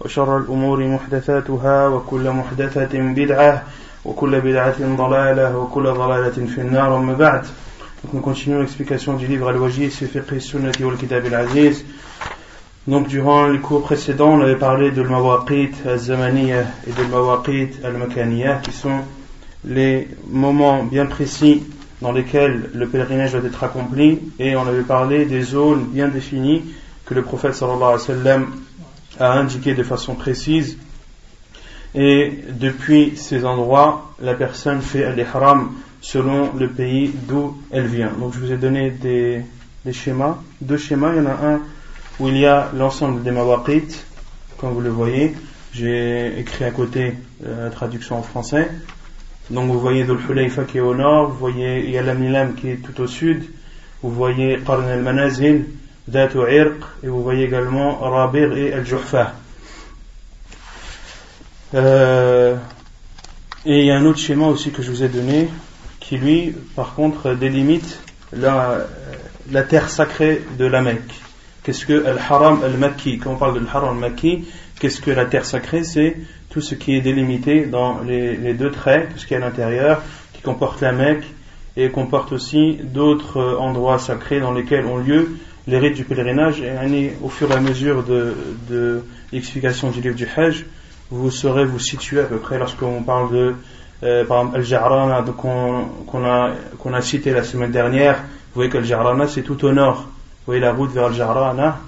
وشر الأمور محدثاتها وكل محدثة بدعة وكل بدعة ضلالة وكل ضلالة في النار أما بعد Donc nous continuons l'explication du livre Al-Wajid, Fiqh Sunnati wal Kitab al-Aziz. Donc durant les cours précédents, on avait parlé de l'Mawaqit al-Zamaniya et de l'Mawaqit al-Makaniya, qui sont les moments bien précis dans lesquels le pèlerinage doit être accompli, et on avait parlé des zones bien définies que le prophète sallallahu alayhi wa sallam a indiqué de façon précise. Et depuis ces endroits, la personne fait l'ihram selon le pays d'où elle vient. Donc je vous ai donné des, schémas, deux schémas. Il y en a un où il y a l'ensemble des mawaqit, comme vous le voyez. J'ai écrit à côté la traduction en français. Donc vous voyez Dhul qui est au nord, vous voyez il y a la Milam qui est tout au sud, vous voyez Qarn al-Manazil, Datu Irq, et vous voyez également Rabir et Al-Juhfa. Euh, et il y a un autre schéma aussi que je vous ai donné, qui lui, par contre, délimite la, la terre sacrée de la Mecque. Qu'est-ce que Al-Haram Al-Makki? Quand on parle de Al-Haram Al-Makki, qu'est-ce que la terre sacrée? C'est tout ce qui est délimité dans les, les deux traits, tout ce qui est à l'intérieur, qui comporte la Mecque et comporte aussi d'autres endroits sacrés dans lesquels ont lieu les rites du pèlerinage. Et au fur et à mesure de, l'explication du livre du Hajj, vous saurez vous situer à peu près lorsqu'on parle de euh, par exemple Al-Jarrana qu'on a, cité la semaine dernière. Vous voyez qu'Al-Jarrana c'est tout au nord. Vous voyez la route vers Al-Jarrana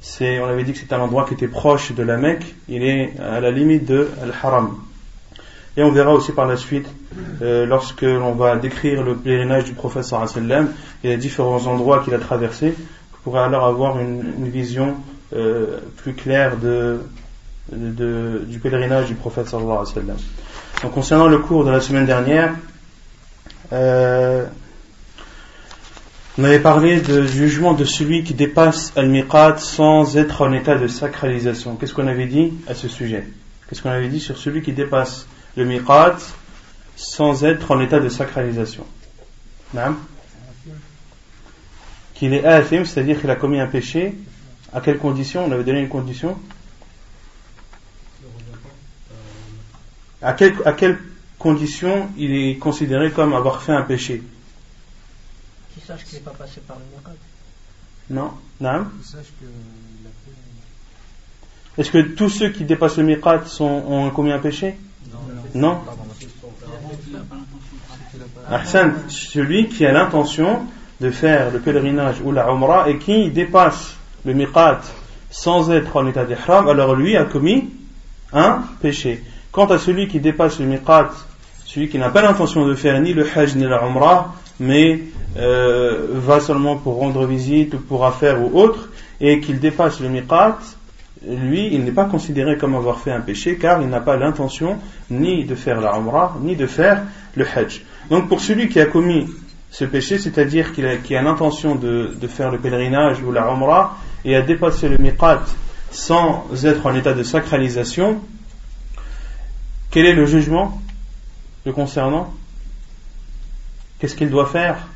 c'est, on avait dit que c'est un endroit qui était proche de la Mecque, il est à la limite de Al-Haram. Et on verra aussi par la suite, euh, lorsque l'on va décrire le pèlerinage du prophète sallam et les différents endroits qu'il a traversés, vous pourrez alors avoir une, vision euh, plus claire de, du pèlerinage du prophète sallallahu alayhi wa sallam. Donc concernant le cours de la semaine dernière, euh, on avait parlé du jugement de celui qui dépasse al-miqat sans être en état de sacralisation. Qu'est-ce qu'on avait dit à ce sujet? Qu'est-ce qu'on avait dit sur celui qui dépasse le miqat sans être en état de sacralisation Qu'il est athim, c'est-à-dire qu'il a commis un péché. À quelle condition On avait donné une condition? À quelle, à quelle condition il est considéré comme avoir fait un péché? Qu'il sache qu'il n'est pas passé par le miracle. Non Non. Est-ce que tous ceux qui dépassent le miqat sont, ont commis un péché? Non. Ahsan, celui qui a l'intention de faire le pèlerinage ou la umrah et qui dépasse le miqat sans être en état d'ihram, alors lui a commis un péché. Quant à celui qui dépasse le miqat, celui qui n'a pas l'intention de faire ni le hajj ni la umrah, mais euh, va seulement pour rendre visite ou pour affaire ou autre, et qu'il dépasse le miqat, lui, il n'est pas considéré comme avoir fait un péché, car il n'a pas l'intention ni de faire la umrah, ni de faire le hajj. Donc pour celui qui a commis ce péché, c'est-à-dire qu'il a, qu a l'intention de, de, faire le pèlerinage ou la umrah, et a dépassé le miqat sans être en état de sacralisation, quel est le jugement le concernant Qu'est-ce qu'il doit faire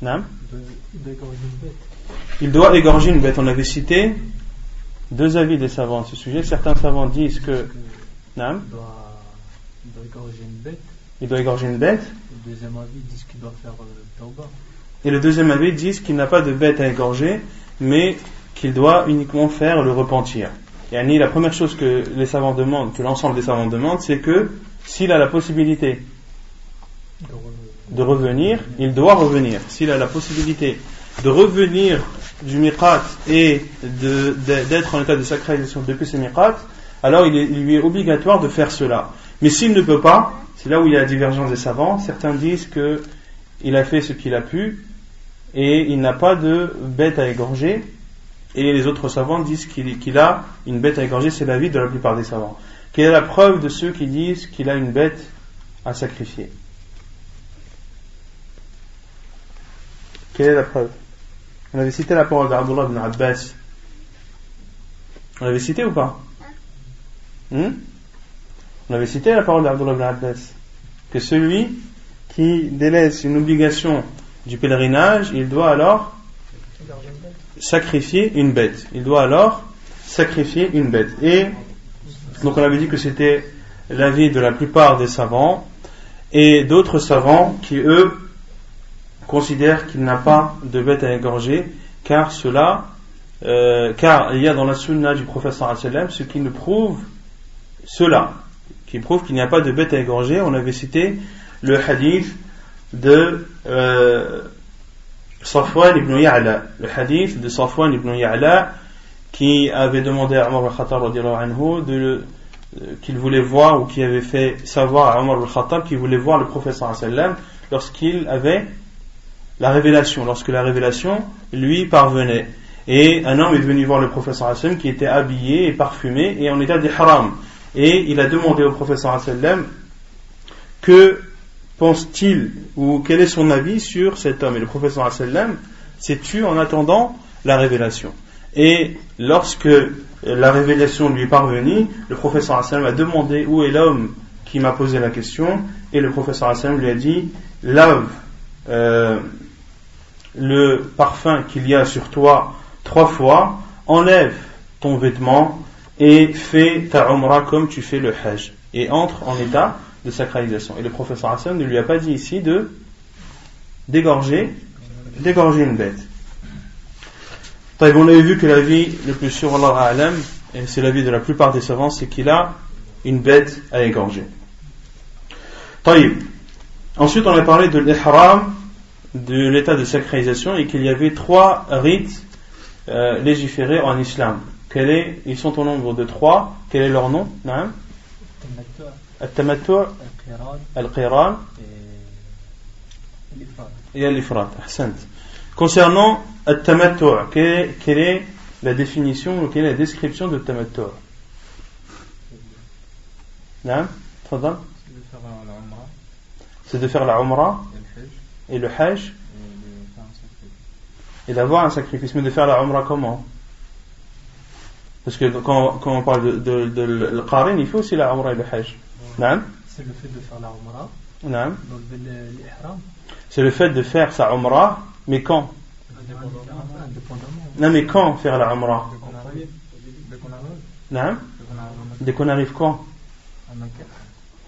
Non Il doit égorger une bête. On avait cité deux avis des savants à ce sujet. Certains savants disent que. Il doit, il doit égorger une bête. Il doit égorger une bête. Le deuxième avis disent qu'il doit faire euh, tauba. Et le deuxième avis disent qu'il n'a pas de bête à égorger, mais qu'il doit uniquement faire le repentir. Yani, la première chose que les savants demandent, que l'ensemble des savants demandent, c'est que s'il a la possibilité de revenir, il doit revenir. S'il a la possibilité de revenir du miqat et d'être en état de sacralisation depuis ce miqat, alors il, lui est obligatoire de faire cela. Mais s'il ne peut pas, c'est là où il y a la divergence des savants. Certains disent qu'il a fait ce qu'il a pu et il n'a pas de bête à égorger. Et les autres savants disent qu'il a une bête à égorger, c'est l'avis de la plupart des savants. Quelle est la preuve de ceux qui disent qu'il a une bête à sacrifier? Quelle est la preuve? On avait cité la parole d'Abdullah ibn Abbas. On l'avait cité ou pas hmm On avait cité la parole d'Abdullah ibn Abbas. Que celui qui délaisse une obligation du pèlerinage, il doit alors sacrifier une bête. Il doit alors sacrifier une bête. Et donc on avait dit que c'était l'avis de la plupart des savants et d'autres savants qui eux considèrent qu'il n'a pas de bête à égorger car cela euh, car il y a dans la sunna du professeur ce qui nous prouve cela qui prouve qu'il n'y a pas de bête à égorger. On avait cité le hadith de euh, Safwan ibn Ya'la le hadith de Safwan ibn Ya'la qui avait demandé à Omar al-Khattab de euh, qu'il voulait voir ou qui avait fait savoir à Omar al-Khattab qu'il voulait voir le professeur lorsqu'il avait la révélation, lorsque la révélation lui parvenait. Et un homme est venu voir le professeur qui était habillé et parfumé et en état d'ihram. Et il a demandé au professeur que pense-t-il ou quel est son avis sur cet homme. Et le professeur s'est tué en attendant la révélation. Et lorsque la révélation lui est parvenue, le professeur Hassan a demandé où est l'homme qui m'a posé la question, et le professeur Hassan lui a dit lave euh, le parfum qu'il y a sur toi trois fois, enlève ton vêtement et fais ta umrah comme tu fais le hajj, et entre en état de sacralisation. Et le professeur Hassan ne lui a pas dit ici de dégorger, dégorger une bête on avait vu que la vie le plus sûr, Allah et c'est la vie de la plupart des savants, c'est qu'il a une bête à égorger. Ensuite, on a parlé de l'ihram, de l'état de sacralisation, et qu'il y avait trois rites euh, légiférés en islam. est, ils sont au nombre de trois. Quel est leur nom? Al-Tamattu, Al-Qiran. Et Al-Ifrat. Concernant Al-Tamattu, quelle, est la définition ou quelle est la description de Tamattu? C'est de faire la Umrah et le Hajj et d'avoir un sacrifice. Mais de faire la Umrah comment? Parce que quand, quand, on parle de, de, de, il faut aussi la Umrah et le Hajj. C'est le fait de faire la Umrah. C'est le fait de faire sa Umrah, mais quand? Non, mais quand faire la Umrah? Non Dès qu'on arrive. Quand?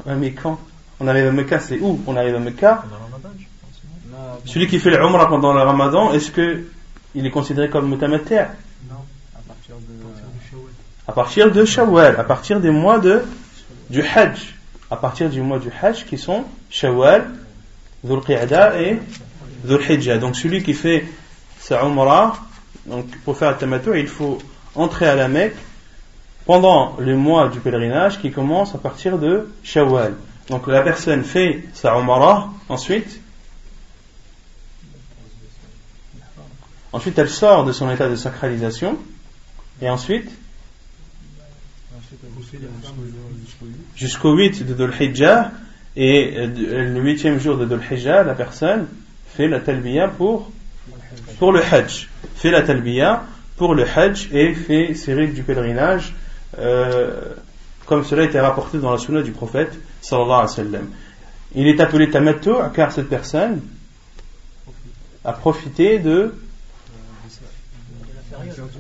Mais quand? On arrive à Mecca, c'est où? On arrive à Mecca Celui qui fait la Umrah pendant le Ramadan, est-ce que il est considéré comme mutamatter Non, à partir de à partir de Shawwal, à partir des mois de du Hajj, à partir du mois du Hajj qui sont Shawwal, Dhul Qiyada et Dhul Hijjah. Donc celui qui fait sa Umrah, donc pour faire le il faut entrer à la Mecque pendant le mois du pèlerinage qui commence à partir de Shawwal. Donc la personne fait sa Umrah, ensuite, ensuite elle sort de son état de sacralisation, et ensuite, jusqu'au 8 de Dhul et le huitième jour de Dhul la personne fait la talbiya pour pour le Hajj, fait la talbiya pour le Hajj et fait ses rites du pèlerinage, euh, comme cela a été rapporté dans la sunna du prophète sallallahu alayhi wa sallam. Il est appelé tamattu car cette personne a profité de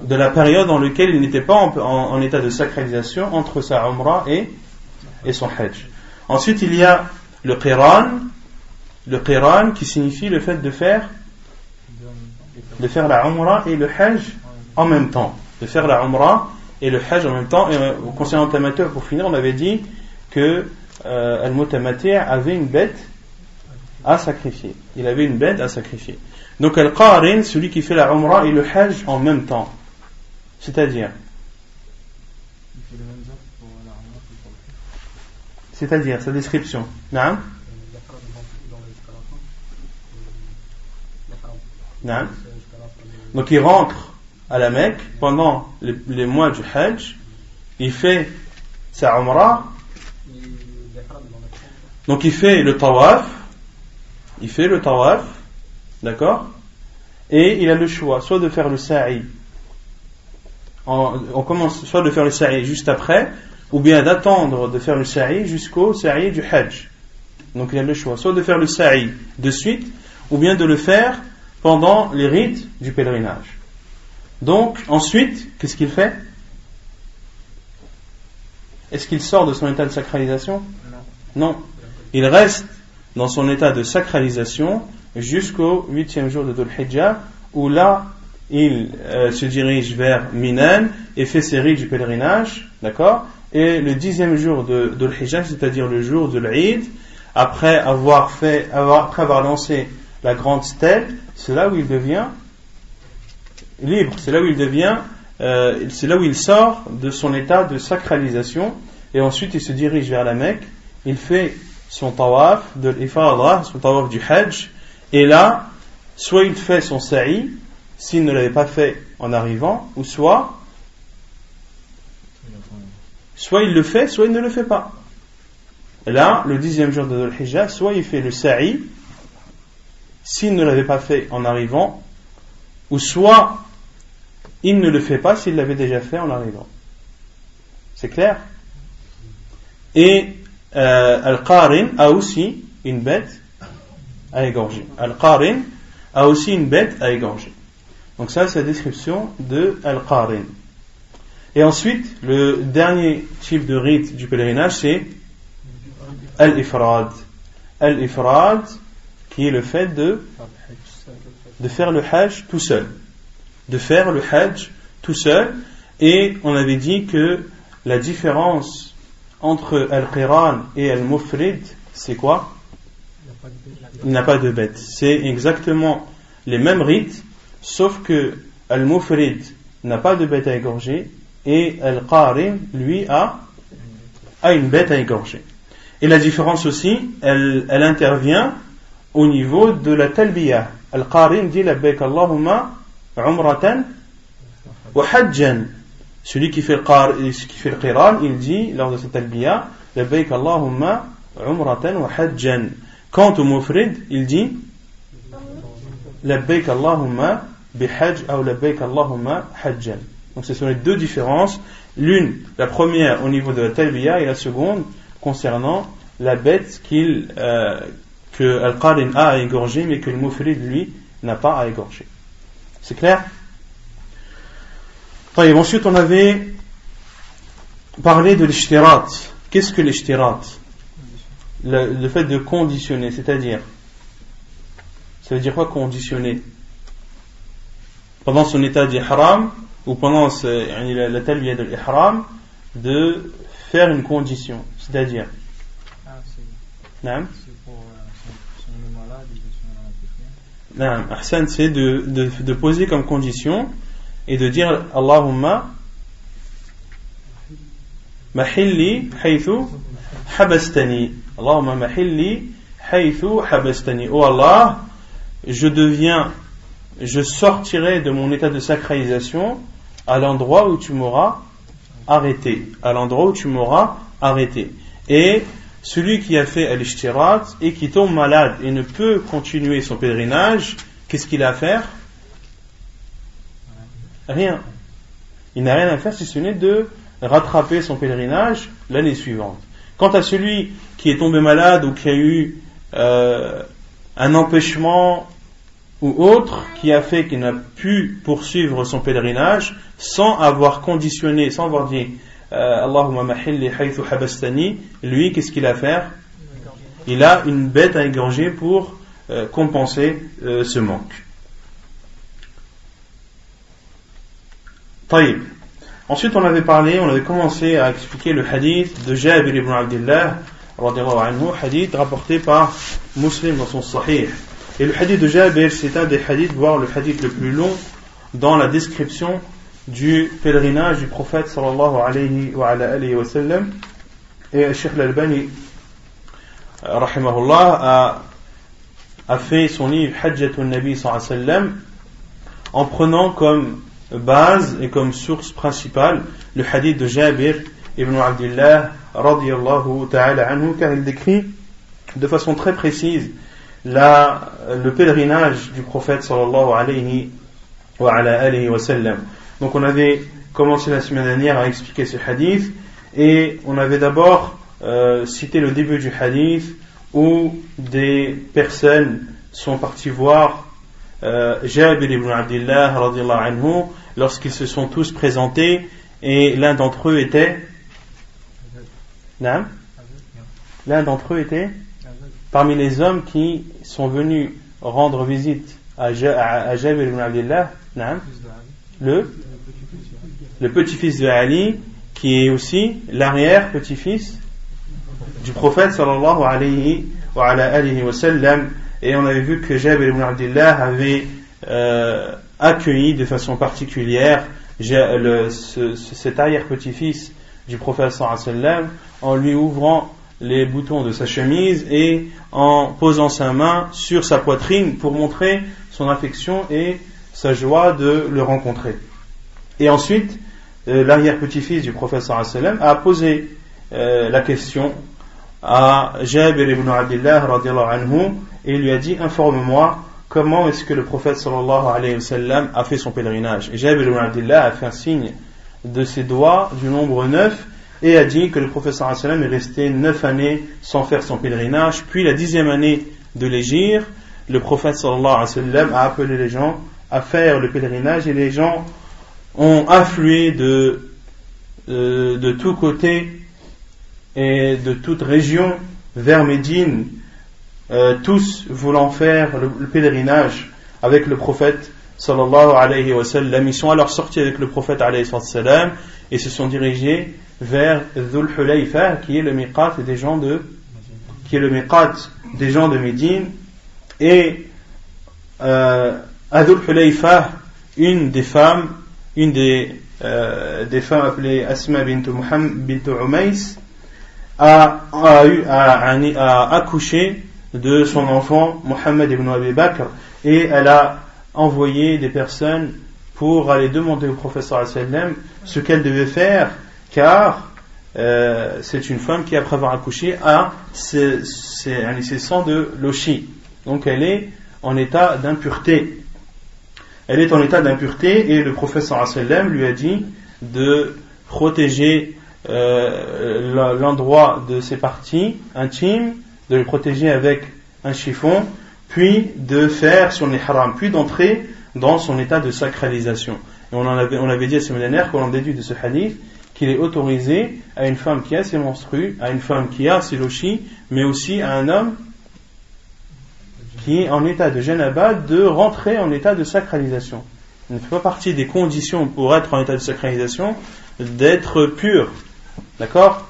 de la période dans laquelle il n'était pas en, état de sacralisation entre sa umrah et, et son hajj. Ensuite, il y a le qiran, le qiran qui signifie le fait de faire de faire la Umrah et le Hajj en même temps. De faire la Umrah et le Hajj en même temps. Et euh, concernant amateur pour finir, on avait dit que euh, avait une bête à sacrifier. Il avait une bête à sacrifier. Donc Al-Qarin, celui qui fait la Umrah et le Hajj en même temps. C'est-à-dire? C'est-à-dire, sa description. Non non Donc il rentre à la Mecque pendant les, les mois du Hajj, il fait sa Umrah, donc il fait le Tawaf, il fait le Tawaf, d'accord Et il a le choix, soit de faire le Sa'i, on commence soit de faire le Sa'i juste après, ou bien d'attendre de faire le sa'i jusqu'au sa'i du hajj. Donc il a le choix, soit de faire le sa'i de suite, ou bien de le faire pendant les rites du pèlerinage. Donc ensuite, qu'est-ce qu'il fait Est-ce qu'il sort de son état de sacralisation? Non. Il reste dans son état de sacralisation jusqu'au huitième jour de Dhul Hijjah, où là, il euh, se dirige vers Minan et fait ses rites du pèlerinage, d'accord? Et le dixième jour de, de l'Hijjah, c'est-à-dire le jour de l'Aïd, après avoir fait, après avoir lancé la grande stèle, c'est là où il devient libre, c'est là où il devient, euh, c'est là où il sort de son état de sacralisation, et ensuite il se dirige vers la Mecque, il fait son tawaf de l'Ifadra, son tawaf du Hajj, et là, soit il fait son sa'i, s'il ne l'avait pas fait en arrivant, ou soit Soit il le fait, soit il ne le fait pas. Et là, le dixième jour de Dhul Hijjah, soit il fait le sa'i, s'il ne l'avait pas fait en arrivant, ou soit il ne le fait pas s'il l'avait déjà fait en arrivant. C'est clair? Et euh, Al-Qarin a aussi une bête à égorger. Al-Qarin a aussi une bête à égorger. Donc ça, c'est la description de Al-Qarin. Et ensuite, le dernier type de rite du pèlerinage, c'est Al-Ifrad. Al-Ifrad, qui est le fait de, de faire le Hajj tout seul. De faire le Hajj tout seul. Et on avait dit que la différence entre Al-Qiran et Al-Mufrid, c'est quoi? Il n'a pas de bête. C'est exactement les mêmes rites, sauf que Al-Mufrid n'a pas de bête à égorger et Al-Qarin, lui, a, a une bête à égorger. Et la différence aussi, elle, elle intervient au niveau de la talbiya. Al-Qarin dit Labbaik Allahumma umratan wa hajjan. Celui qui fait, le qui fait le qiran, il dit lors de cette talbiya Labbaik Allahumma umratan wa hajjan. Quant au mufrid, il dit Labbaik Allahumma bihajj ou Labbaik Allahumma hajjan. Donc ce sont les deux différences. L'une, la première au niveau de la talbiya et la seconde concernant la bête qu'il, euh, que Al-Qarin a à égorger mais que le Mufrid lui n'a pas à égorger. C'est clair? Ensuite on avait parlé de l'ishtirat. Qu'est-ce que l'ishtirat? Le, le fait de conditionner, c'est-à-dire ça veut dire quoi conditionner? Pendant son état d'ihram, ou pendant la, la talbiya de l'ihram de faire une condition, c'est-à-dire. Ah, c'est c'est de, de, de, poser comme condition et de dire Allahumma mahilli haythu habastani Allahumma mahilli haythu habastani Oh Allah je deviens je sortirai de mon état de sacralisation à l'endroit où tu m'auras arrêté. À l'endroit où tu m'auras arrêté. Et celui qui a fait al et qui tombe malade et ne peut continuer son pèlerinage, qu'est-ce qu'il a à faire? Rien. Il n'a rien à faire si ce n'est de rattraper son pèlerinage l'année suivante. Quant à celui qui est tombé malade ou qui a eu euh, un empêchement ou autre qui a fait qu'il n'a pu poursuivre son pèlerinage sans avoir conditionné, sans avoir dit euh, Allahumma mahilli haythu habastani, lui, qu'est-ce qu'il a à faire? Il a une bête à égorger pour euh, compenser euh, ce manque. Taïb. Ensuite, on avait parlé, on avait commencé à expliquer le hadith de Jabir ibn Abdullah, hadith rapporté par Muslim dans son Sahih. Et le hadith de Jabir, c'est un des hadiths, voire le hadith le plus long dans la description du pèlerinage du prophète sallallahu alayhi wa, alayhi wa sallam. Et Sheikh al-Albani, rahimahullah, a, a fait son livre Hajjatun Nabi sallallahu alayhi wa sallam en prenant comme base et comme source principale le hadith de Jabir ibn Abdullah radiallahu ta'ala anhu car il décrit de façon très précise la, le pèlerinage du prophète sallallahu alayhi wa, ala alayhi. Donc on avait commencé la semaine dernière à expliquer ce hadith et on avait d'abord euh, cité le début du hadith où des personnes sont parties voir euh, Jabir ibn Abdullah anhu lorsqu'ils se sont tous présentés et l'un d'entre eux était l'un d'entre eux était parmi les hommes qui sont venus rendre visite à, Jabir ibn Abdullah le? Petit-fils de Ali qui est aussi l'arrière-petit-fils du prophète sallallahu alayhi wa, alayhi wa sallam. Et on avait vu que Jabir ibn Abdullah avait euh, accueilli de façon particulière cet arrière-petit-fils du prophète sallam en lui ouvrant les boutons de sa chemise et en posant sa main sur sa poitrine pour montrer son affection et sa joie de le rencontrer. Et ensuite, euh, l'arrière-petit-fils du prophète sallam a posé euh, la question à Jabir ibn Abdullah anhu et lui a dit informe-moi comment est-ce que le prophète sallallahu alayhi wa sallam a fait son pèlerinage? Et Jabir ibn Abdullah a fait un signe de ses doigts du nombre 9 et a dit que le sallam est resté 9 années sans faire son pèlerinage. Puis la dixième année de l'Égir, le prophète sallallahu a appelé les gens à faire le pèlerinage et les gens ont afflué de, de, de tous côtés et de toute région vers Médine euh, tous voulant faire le, pèlerinage avec le prophète sallallahu alayhi wa sallam. Ils sont alors sortis avec le prophète alayhi wa sallam et se sont dirigés vers Dhul Hulayfa qui est le miqat des gens de qui est le miqat des gens de Médine. Et euh, à Dhul une des femmes une des euh, des femmes appelées Asma bint bint Umays a, a, eu, a, a accouché de son enfant Mohammed ibn Abi Bakr. Et elle a envoyé des personnes pour aller demander au professeur sallam ce qu'elle devait faire car euh, c'est une femme qui après avoir accouché a ses, ses, de lochi donc elle est en état d'impureté elle est en état d'impureté et le professeur sallam lui a dit de protéger euh, l'endroit de ses parties intimes de le protéger avec un chiffon, puis de faire son ihram, puis d'entrer dans son état de sacralisation. Et on, avait, dit à ce millénaire qu'on déduit de ce hadith qu'il est autorisé à une femme qui a ses menstrues, à une femme qui a ses lochis, mais aussi à un homme qui est en état de janaba de rentrer en état de sacralisation. Il ne fait pas partie des conditions pour être en état de sacralisation d'être pur. D'accord?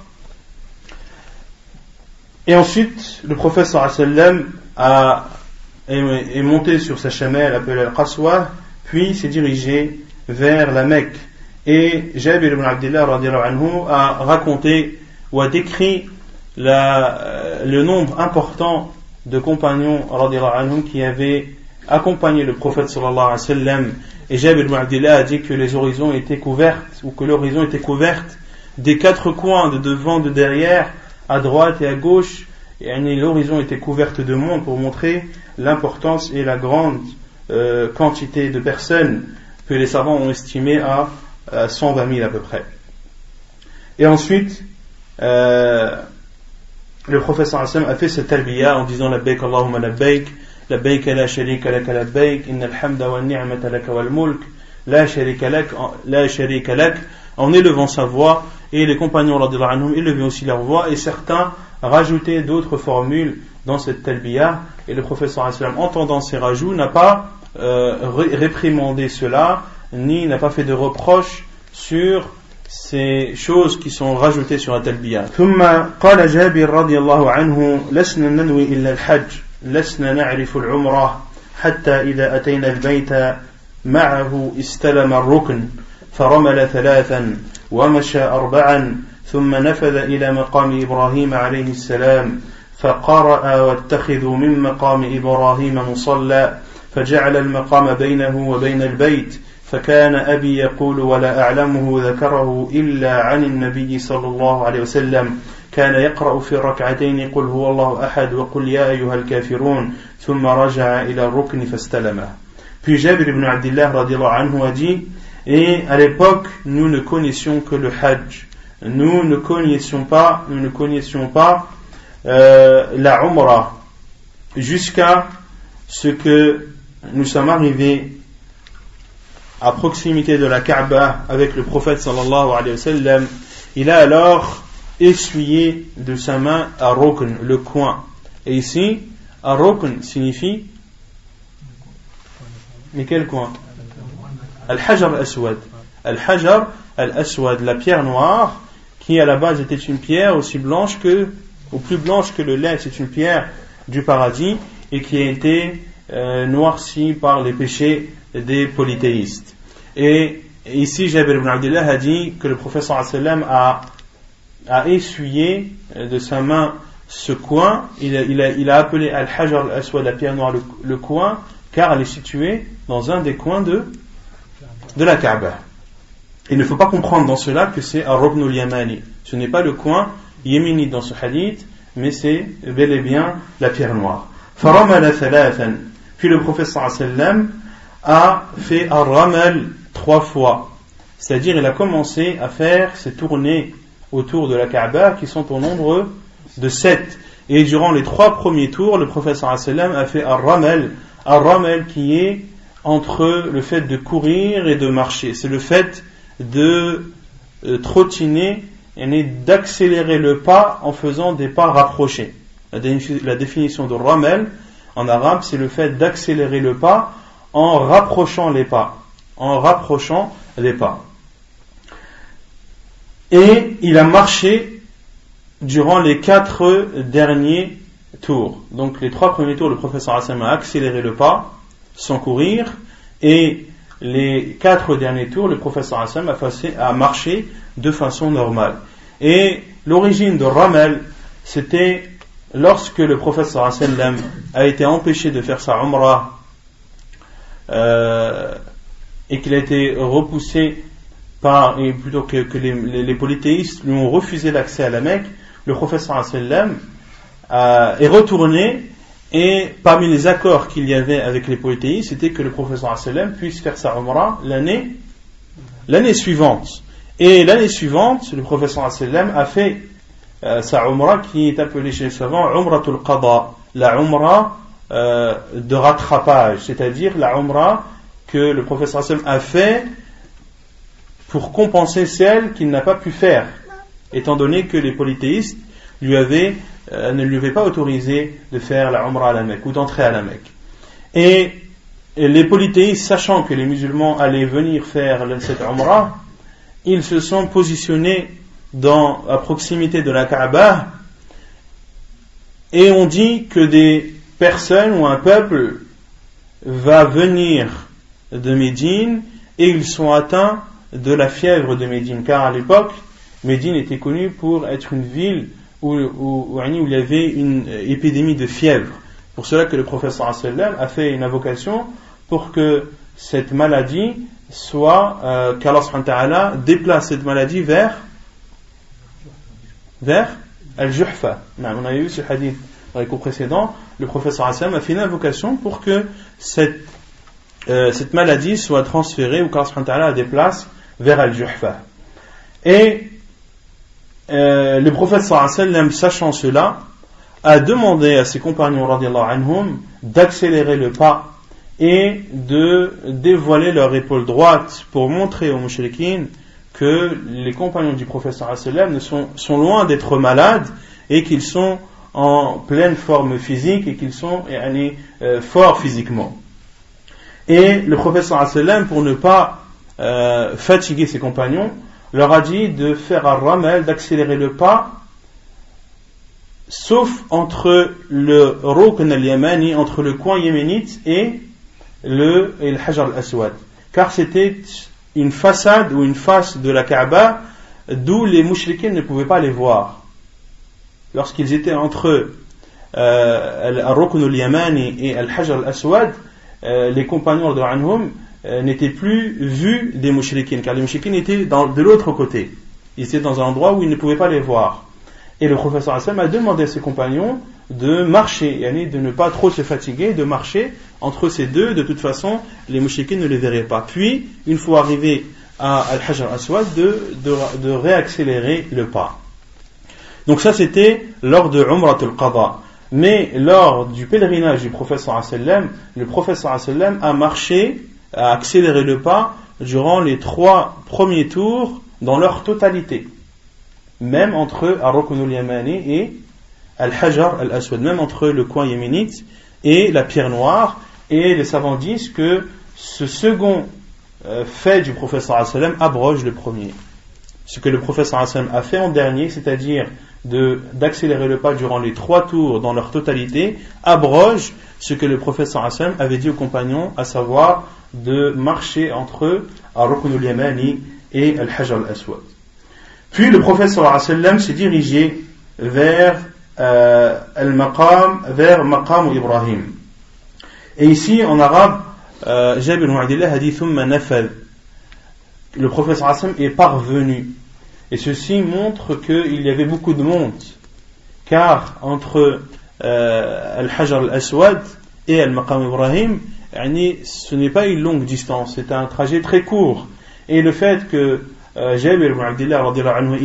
Et ensuite, le prophète sallam est, monté sur sa chamelle appelée Al-Qaswa, puis s'est dirigé vers la Mecque. Et Jabir ibn Abdullah a raconté ou a décrit la, le nombre important de compagnons anhu, qui avaient accompagné le prophète sallallahu alayhi wa sallam. Et Jabir ibn Abdullah a dit que les horizons étaient couvertes, ou que l'horizon était couverte des quatre coins, de devant, de derrière, à droite et à gauche, et l'horizon était couverte de monde pour montrer l'importance et la grande euh, quantité de personnes que les savants ont estimé à, 120 000 à peu près. Et ensuite, euh, le professeur Hassan a fait cette talbiya en disant Labbaik Allahumma labbaik, labbaik la sharika lak labbaik, inna alhamda wa ni'mata lak wal mulk, la sharika lak, la sharika lak, en élevant sa voix, et les compagnons anhum élevaient aussi leur voix, et certains rajoutaient d'autres formules dans cette talbiya, et le professeur entendant ces rajouts, n'a pas euh, réprimandé cela, ni n'a pas fait de reproche sur ces choses qui sont rajoutées sur la talbiya. ثم قال جابر رضي الله عنه لسنا ننوي إلا الحج لسنا نعرف العمرة حتى إذا أتينا البيت معه استلم الركن فرمل ثلاثا ومشى أربعا ثم نفذ إلى مقام إبراهيم عليه السلام فقرأ واتخذوا من مقام إبراهيم مصلى فجعل المقام بينه وبين البيت فكان أبي يقول ولا أعلمه ذكره إلا عن النبي صلى الله عليه وسلم كان يقرأ في الركعتين قل هو الله أحد وقل يا أيها الكافرون ثم رجع إلى الركن فاستلمه Puis Jabir ibn Abdullah anhu a dit Et à l'époque, nous ne connaissions que le Hajj. Nous ne connaissions pas, nous ne connaissions pas euh, la Umrah jusqu'à ce que nous sommes arrivés à proximité de la Kaaba avec le prophète sallallahu alayhi wa sallam, il a alors essuyé de sa main à rokn, le coin. Et ici, à rokn signifie mais quel coin? Al-Hajar al-Aswad. Al-Hajar al-Aswad, la pierre noire, qui à la base était une pierre aussi blanche que, ou plus blanche que le lait, c'est une pierre du paradis, et qui a été euh, noircie par les péchés des polythéistes. Et ici, Jabir ibn Abdullah a dit que le professeur a, a essuyé de sa main ce coin, il a, il a, appelé Al-Hajar al-Aswad, la pierre noire, le, coin, car elle est située dans un des coins de, de la Kaaba. Il ne faut pas comprendre dans cela que c'est Robnul Yamani. Ce n'est pas le coin yéménite dans ce hadith, mais c'est bel et bien la pierre noire. Puis le professeur a fait un ramal trois fois. C'est-à-dire, il a commencé à faire ses tournées autour de la Kaaba qui sont au nombre de sept. Et durant les trois premiers tours, le professeur a fait un ramel, un ramel qui est entre le fait de courir et de marcher. C'est le fait de euh, trottiner et d'accélérer le pas en faisant des pas rapprochés. La, définition de ramel en arabe, c'est le fait d'accélérer le pas en rapprochant les pas en rapprochant les pas. Et il a marché durant les quatre derniers tours. Donc les trois premiers tours, le professeur Hassan a accéléré le pas sans courir. Et les quatre derniers tours, le professeur Hassan a, marché de façon normale. Et l'origine de Ramel, c'était lorsque le professeur Hassan a été empêché de faire sa umrah euh, et qu'il a été repoussé par, plutôt que, les, polythéistes lui ont refusé l'accès à la Mecque, le professeur sallam euh, est retourné et parmi les accords qu'il y avait avec les polythéistes, c'était que le professeur sallam puisse faire sa umrah l'année l'année suivante. Et l'année suivante, le professeur sallam a fait euh, sa umrah qui est appelée chez les savants umratul qada, la umrah euh, de rattrapage, c'est-à-dire la umrah que le professeur a fait pour compenser celle qu'il n'a pas pu faire, étant donné que les polythéistes lui avaient, euh, ne lui avaient pas autorisé de faire la Umrah à la Mecque ou d'entrer à la Mecque. Et, les polythéistes, sachant que les musulmans allaient venir faire cette Umrah, ils se sont positionnés dans, à proximité de la Kaaba et ont dit que des personnes ou un peuple va venir de Médine et ils sont atteints de la fièvre de Médine. Car à l'époque, Médine était connue pour être une ville où, où, il y avait une épidémie de fièvre. Pour cela que le professeur a fait une invocation pour que cette maladie soit, euh, qu'Allah déplace cette maladie vers, vers Al-Juhfa. On a eu ce hadith dans les cours précédents. Le professeur a fait une invocation pour que cette euh, maladie soit transférée ou qu'Allah a déplace vers Al-Juhfa. Et euh, le prophète sallam, sachant cela, a demandé à ses compagnons d'accélérer le pas et de dévoiler leur épaule droite pour montrer aux mouchriquines que les compagnons du prophète sallam sont, sont loin d'être malades et qu'ils sont en pleine forme physique et qu'ils sont euh, forts physiquement. Et le professeur sallam, pour ne pas euh, fatiguer ses compagnons, leur a dit de faire un ramel, d'accélérer le pas, sauf entre le Rukn al-Yamani, entre le coin yéménite et le, et le Hajar al-Aswad. Car c'était une façade ou une face de la Kaaba d'où les mouchriquins ne pouvaient pas les voir. Lorsqu'ils étaient entre euh, Al-Rukn al-Yamani et Al-Hajar al-Aswad, euh, les compagnons de Anhum euh, n'étaient plus vus des mouchriquins, car les mouchriquins étaient de l'autre côté. Ils étaient dans un endroit où ils ne pouvaient pas les voir. Et le professeur Hassan a demandé à ses compagnons de marcher, de ne pas trop se fatiguer, de marcher entre ces deux. De toute façon, les mouchriquins ne les verraient pas. Puis, une fois arrivés à Al-Hajar Aswad, de, de, réaccélérer le pas. Donc ça, c'était lors de Umrat al-Qadha. Mais lors du pèlerinage du professeur sallam, le professeur sallam a marché, a accéléré le pas durant les trois premiers tours dans leur totalité. Même entre Ar-Rukn yamani et Al-Hajar al-Aswad, même entre le coin yéménite et la pierre noire. Et les savants disent que ce second euh, fait du professeur sallam abroge le premier. Ce que le professeur sallam a fait en dernier, c'est-à-dire d'accélérer le pas durant les trois tours dans leur totalité, abroge ce que le professeur Hassan avait dit aux compagnons, à savoir de marcher entre eux à al-Yamani et Al-Hajar al-Aswad. Puis le professeur Hassan s'est dirigé vers euh, Al-Maqam, vers Maqam Ibrahim. Et ici, en arabe, euh, Jabir a dit Le professeur Hassan est parvenu. Et ceci montre qu'il y avait beaucoup de monde, car entre euh, Al-Hajar al-Aswad et Al-Maqam Ibrahim, ce n'est pas une longue distance, c'est un trajet très court. Et le fait que euh, Jabir ibn Abdullah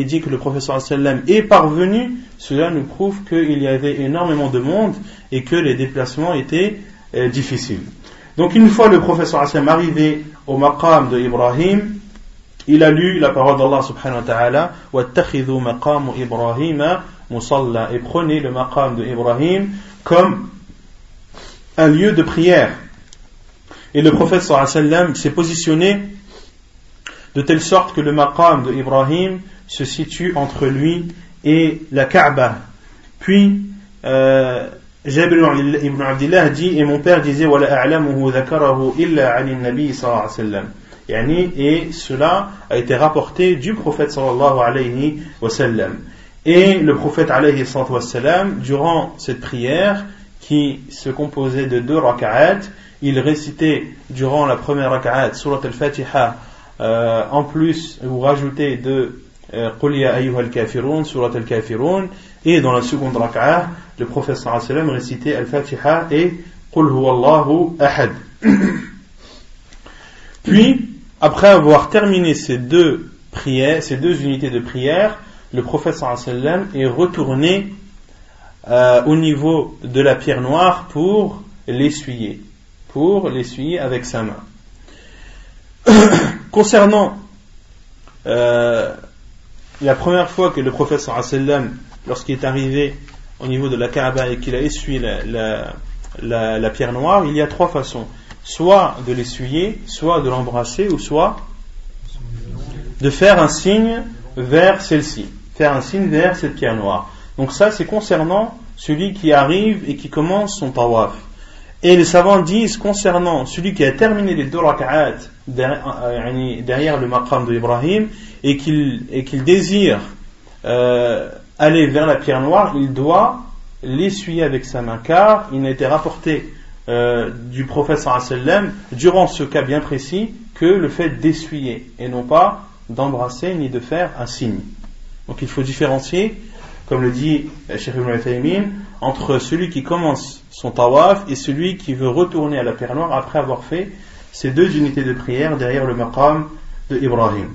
dit que le professeur sallam est parvenu, cela nous prouve qu'il y avait énormément de monde et que les déplacements étaient euh, difficiles. Donc une fois le professeur sallam arrivé au maqam de Ibrahim, il a lu la parole d'Allah subhanahu wa ta'ala وَاتَّخِذُوا مَقَامُ إِبْرَاهِيمَ musalla et prenez le maqam de Ibrahim comme un lieu de prière. Et le prophète sallam s'est positionné de telle sorte que le maqam de Ibrahim se situe entre lui et la Kaaba. Puis, euh, Jabir ibn Abdullah dit, et mon père disait, وَلَا أَعْلَمُهُ ذَكَرَهُ إِلَّا عَنِ النَّبِي صلى الله عليه وسلم et cela a été rapporté du prophète sallallahu alayhi wa sallam. Et le prophète alayhi wa sallam, durant cette prière, qui se composait de deux raka'at, il récitait durant la première raka'at surat al-Fatiha, euh, en plus, ou rajoutait de euh, Qul ya al-kafirun, surat al-kafirun, et dans la seconde raka'at, le prophète sallallahu alayhi wa sallam récitait al-Fatiha et Qul huwallahu ahad. Puis, après avoir terminé ces deux prières, ces deux unités de prière, le prophète sallam est retourné euh, au niveau de la pierre noire pour l'essuyer, pour l'essuyer avec sa main. Concernant euh, la première fois que le prophète sallam, lorsqu'il est arrivé au niveau de la Kaaba et qu'il a essuyé la pierre noire, il y a trois façons soit de l'essuyer, soit de l'embrasser, ou soit de faire un signe vers celle-ci, faire un signe vers cette pierre noire. Donc ça, c'est concernant celui qui arrive et qui commence son tawaf. Et les savants disent concernant celui qui a terminé les deux rak'at euh, derrière le maqam de Ibrahim et qu'il désire euh, aller vers la pierre noire, il doit l'essuyer avec sa main car il n'a été rapporté euh, du prophète sallam durant ce cas bien précis que le fait d'essuyer et non pas d'embrasser ni de faire un signe. Donc il faut différencier, comme le dit Cheikh Ibn entre celui qui commence son tawaf et celui qui veut retourner à la pierre noire après avoir fait ces deux unités de prière derrière le maqam de Ibrahim.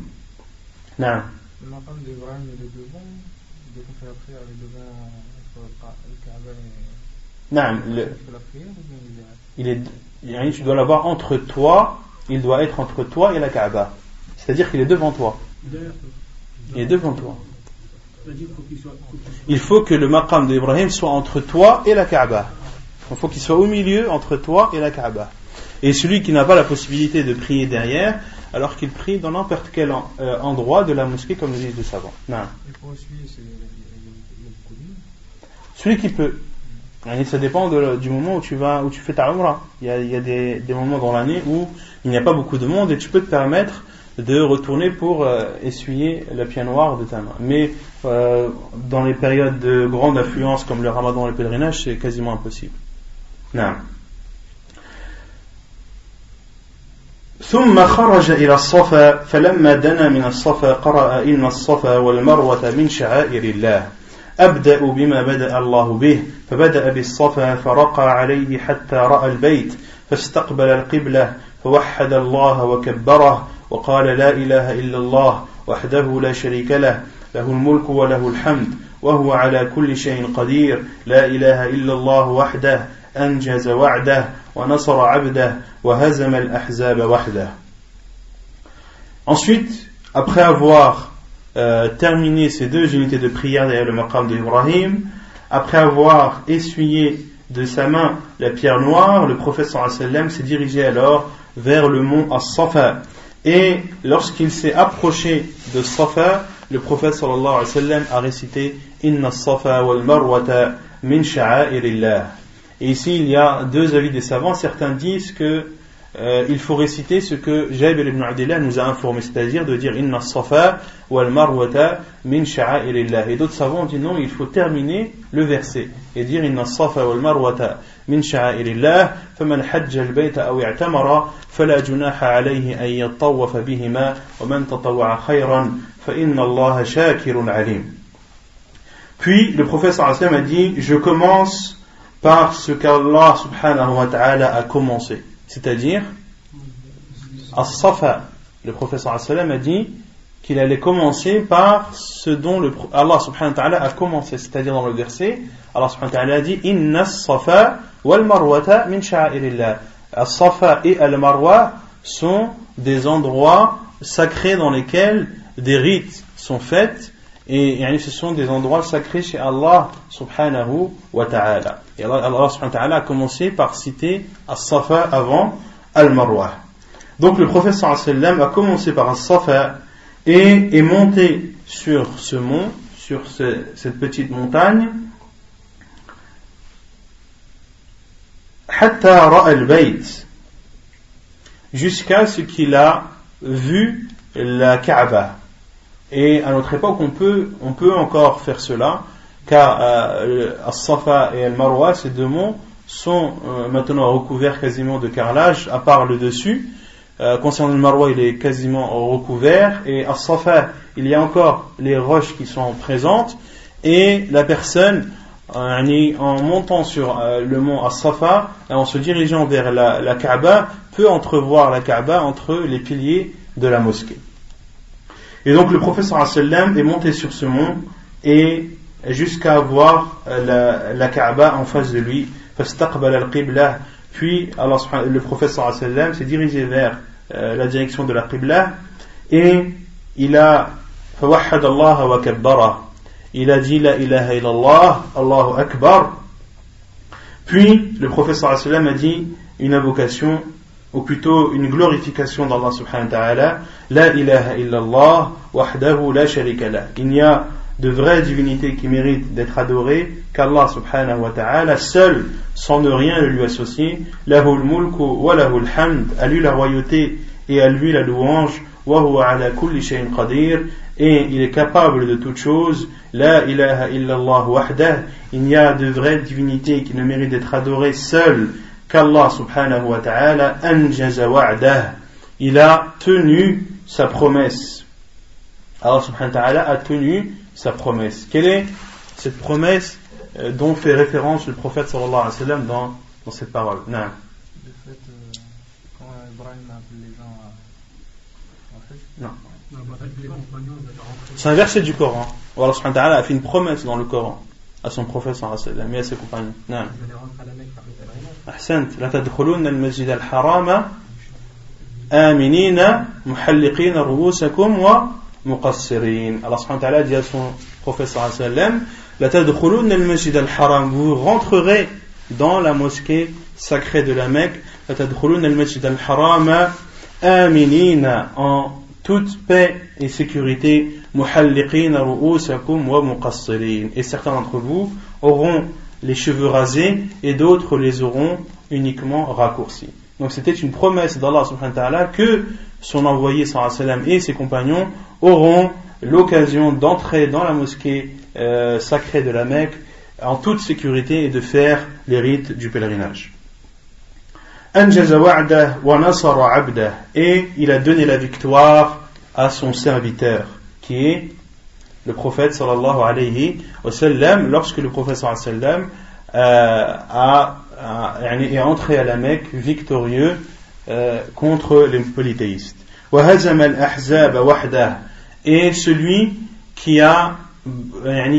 Le maqam d'Ibrahim est devant, après devant le il est, tu dois l'avoir entre toi, il doit être entre toi et la Kaaba. C'est-à-dire qu'il est devant toi. Il est devant toi. Il faut que le maqam d'Ibrahim soit entre toi et la Kaaba. Il faut qu'il soit au milieu entre toi et la Kaaba. Et celui qui n'a pas la possibilité de prier derrière, alors qu'il prie dans n'importe quel euh, endroit de la mosquée, comme le disent les savants. Non. Celui qui peut. Ça dépend du moment où tu vas, où tu fais ta umrah. Il y a, il y a des, des, moments dans l'année où il n'y a pas beaucoup de monde et tu peux te permettre de retourner pour euh, essuyer le pied noir de ta main. Mais euh, dans les périodes de grande affluence comme le ramadan et le pèlerinage, c'est quasiment impossible. Non. ثم خرج إلى الصفا فلما دنا من الصفا قرأ إن الصفا والمروة من شعائر الله أبدأ بما بدأ الله به فبدأ بالصفا فرقى عليه حتى رأى البيت فاستقبل القبلة فوحد الله وكبره وقال لا إله إلا الله وحده لا شريك له له الملك وله الحمد وهو على كل شيء قدير لا إله إلا الله وحده أنجز وعده ونصر عبده وهزم الأحزاب وحده. Ensuite, après avoir euh, terminé ces deux unités de prière derrière le maqam d'Ibrahim, après avoir essuyé de sa main la pierre noire, le prophète sallam s'est dirigé alors vers le mont As-Safa. Et lorsqu'il s'est approché de Safa, le prophète sallallahu alayhi wa sallam a récité Inna Safa wal Marwata min sha'airillah. Et ici, il y a deux avis des savants. Certains disent que euh, il faut réciter ce que Jabir ibn Abdullah nous a informé, c'est-à-dire de dire Inna safa wal marwata min sha'airillah. Et d'autres savants ont dit non, il faut terminer le verset et dire Inna safa wal marwata min sha'airillah. فمن حج البيت أو اعتمر فلا جناح عليه أن يطوف بهما ومن تطوع خيرا فإن الله شاكر عليم. Puis le prophète sallallahu a dit Je commence par ce qu'Allah subhanahu wa ta'ala a commencé. C'est-à-dire, As-Safa, le professeur a dit qu'il allait commencer par ce dont Allah subhanahu wa ta'ala a commencé. C'est-à-dire dans le verset, Allah subhanahu wa ta'ala a dit Inna safa wal marwata min sha'irillah. As-Safa et Al-Marwa sont des endroits sacrés dans lesquels des rites sont faits et ce sont des endroits sacrés chez Allah subhanahu wa ta'ala. Et Allah, Allah a commencé par citer As-Safa avant Al-Marwa. Donc le prophète sallam a commencé par As-Safa et est monté sur ce mont, sur ce, cette petite montagne, jusqu'à ce qu'il a vu la Kaaba. Et à notre époque, on peut encore faire cela, car euh, As-Safa et Al-Marwa, ces deux monts, sont euh, maintenant recouverts quasiment de carrelage, à part le dessus. Euh, concernant le Marwa, il est quasiment recouvert, et As-Safa, il y a encore les roches qui sont présentes, et la personne, en montant sur euh, le mont As-Safa, en se dirigeant vers la, la Kaaba, peut entrevoir la Kaaba entre les piliers de la mosquée. Et donc le professeur sallam est monté sur ce mont et jusqu'à voir euh, la, la Kaaba en face de lui. Puis le professeur sallam s'est dirigé vers euh, la direction de la Qibla et il a. Il a dit la ilaha illallah, Allahu akbar. Puis le professeur sallam a dit une invocation ou plutôt une glorification d'Allah subhanahu wa ta'ala, La ilaha illallah, wahdahu la sharika la. Il n'y de vraies divinités qui méritent d'être adorées qu'Allah subhanahu wa ta'ala, seul, sans ne rien lui associer, lahul mulku wa lahul hamd, à lui la royauté et à lui la louange, wa huwa ala kulli shayin qadir, et il est capable de toutes choses, la ilaha illallah wahdah, il n'y a de vraies divinités qui ne méritent d'être adorées seules qu'Allah subhanahu wa ta'ala anjaza wa'dah. Il a tenu sa promesse. Allah subhanahu wa ta'ala a tenu sa promesse. Quelle est cette promesse euh, dont fait référence le prophète sallallahu alayhi wa sallam dans, dans cette parole non. Le fait, euh, quand Ibrahim a appelé les gens à... Non. C'est un verset du Coran. Allah subhanahu wa ta'ala a fait une promesse dans le Coran à son prophète sallallahu alayhi wa sallam et à ses compagnons. Non. أحسنت لا تدخلون المسجد الحرام آمنين محلقين رؤوسكم muqassirin. Allah subhanahu wa ta'ala dit à son professeur sallam haram, vous rentrerez dans la mosquée sacrée de la Mecque, la tadkhulun al-masjid al-haram en toute paix et sécurité, muhalliqin ru'usakum wa muqassirin. Et certains d'entre vous auront les cheveux rasés et d'autres les auront uniquement raccourcis. Donc c'était une promesse d'Allah subhanahu wa ta'ala que son envoyé sallam et ses compagnons auront l'occasion d'entrer dans la mosquée euh, sacrée de la Mecque en toute sécurité et de faire les rites du pèlerinage. Et il a donné la victoire à son serviteur, qui est le prophète sallallahu alayhi wa sallam, lorsque le prophète sallallahu sallam euh, a, est entré à la Mecque victorieux euh, contre les polythéistes. Et celui qui a,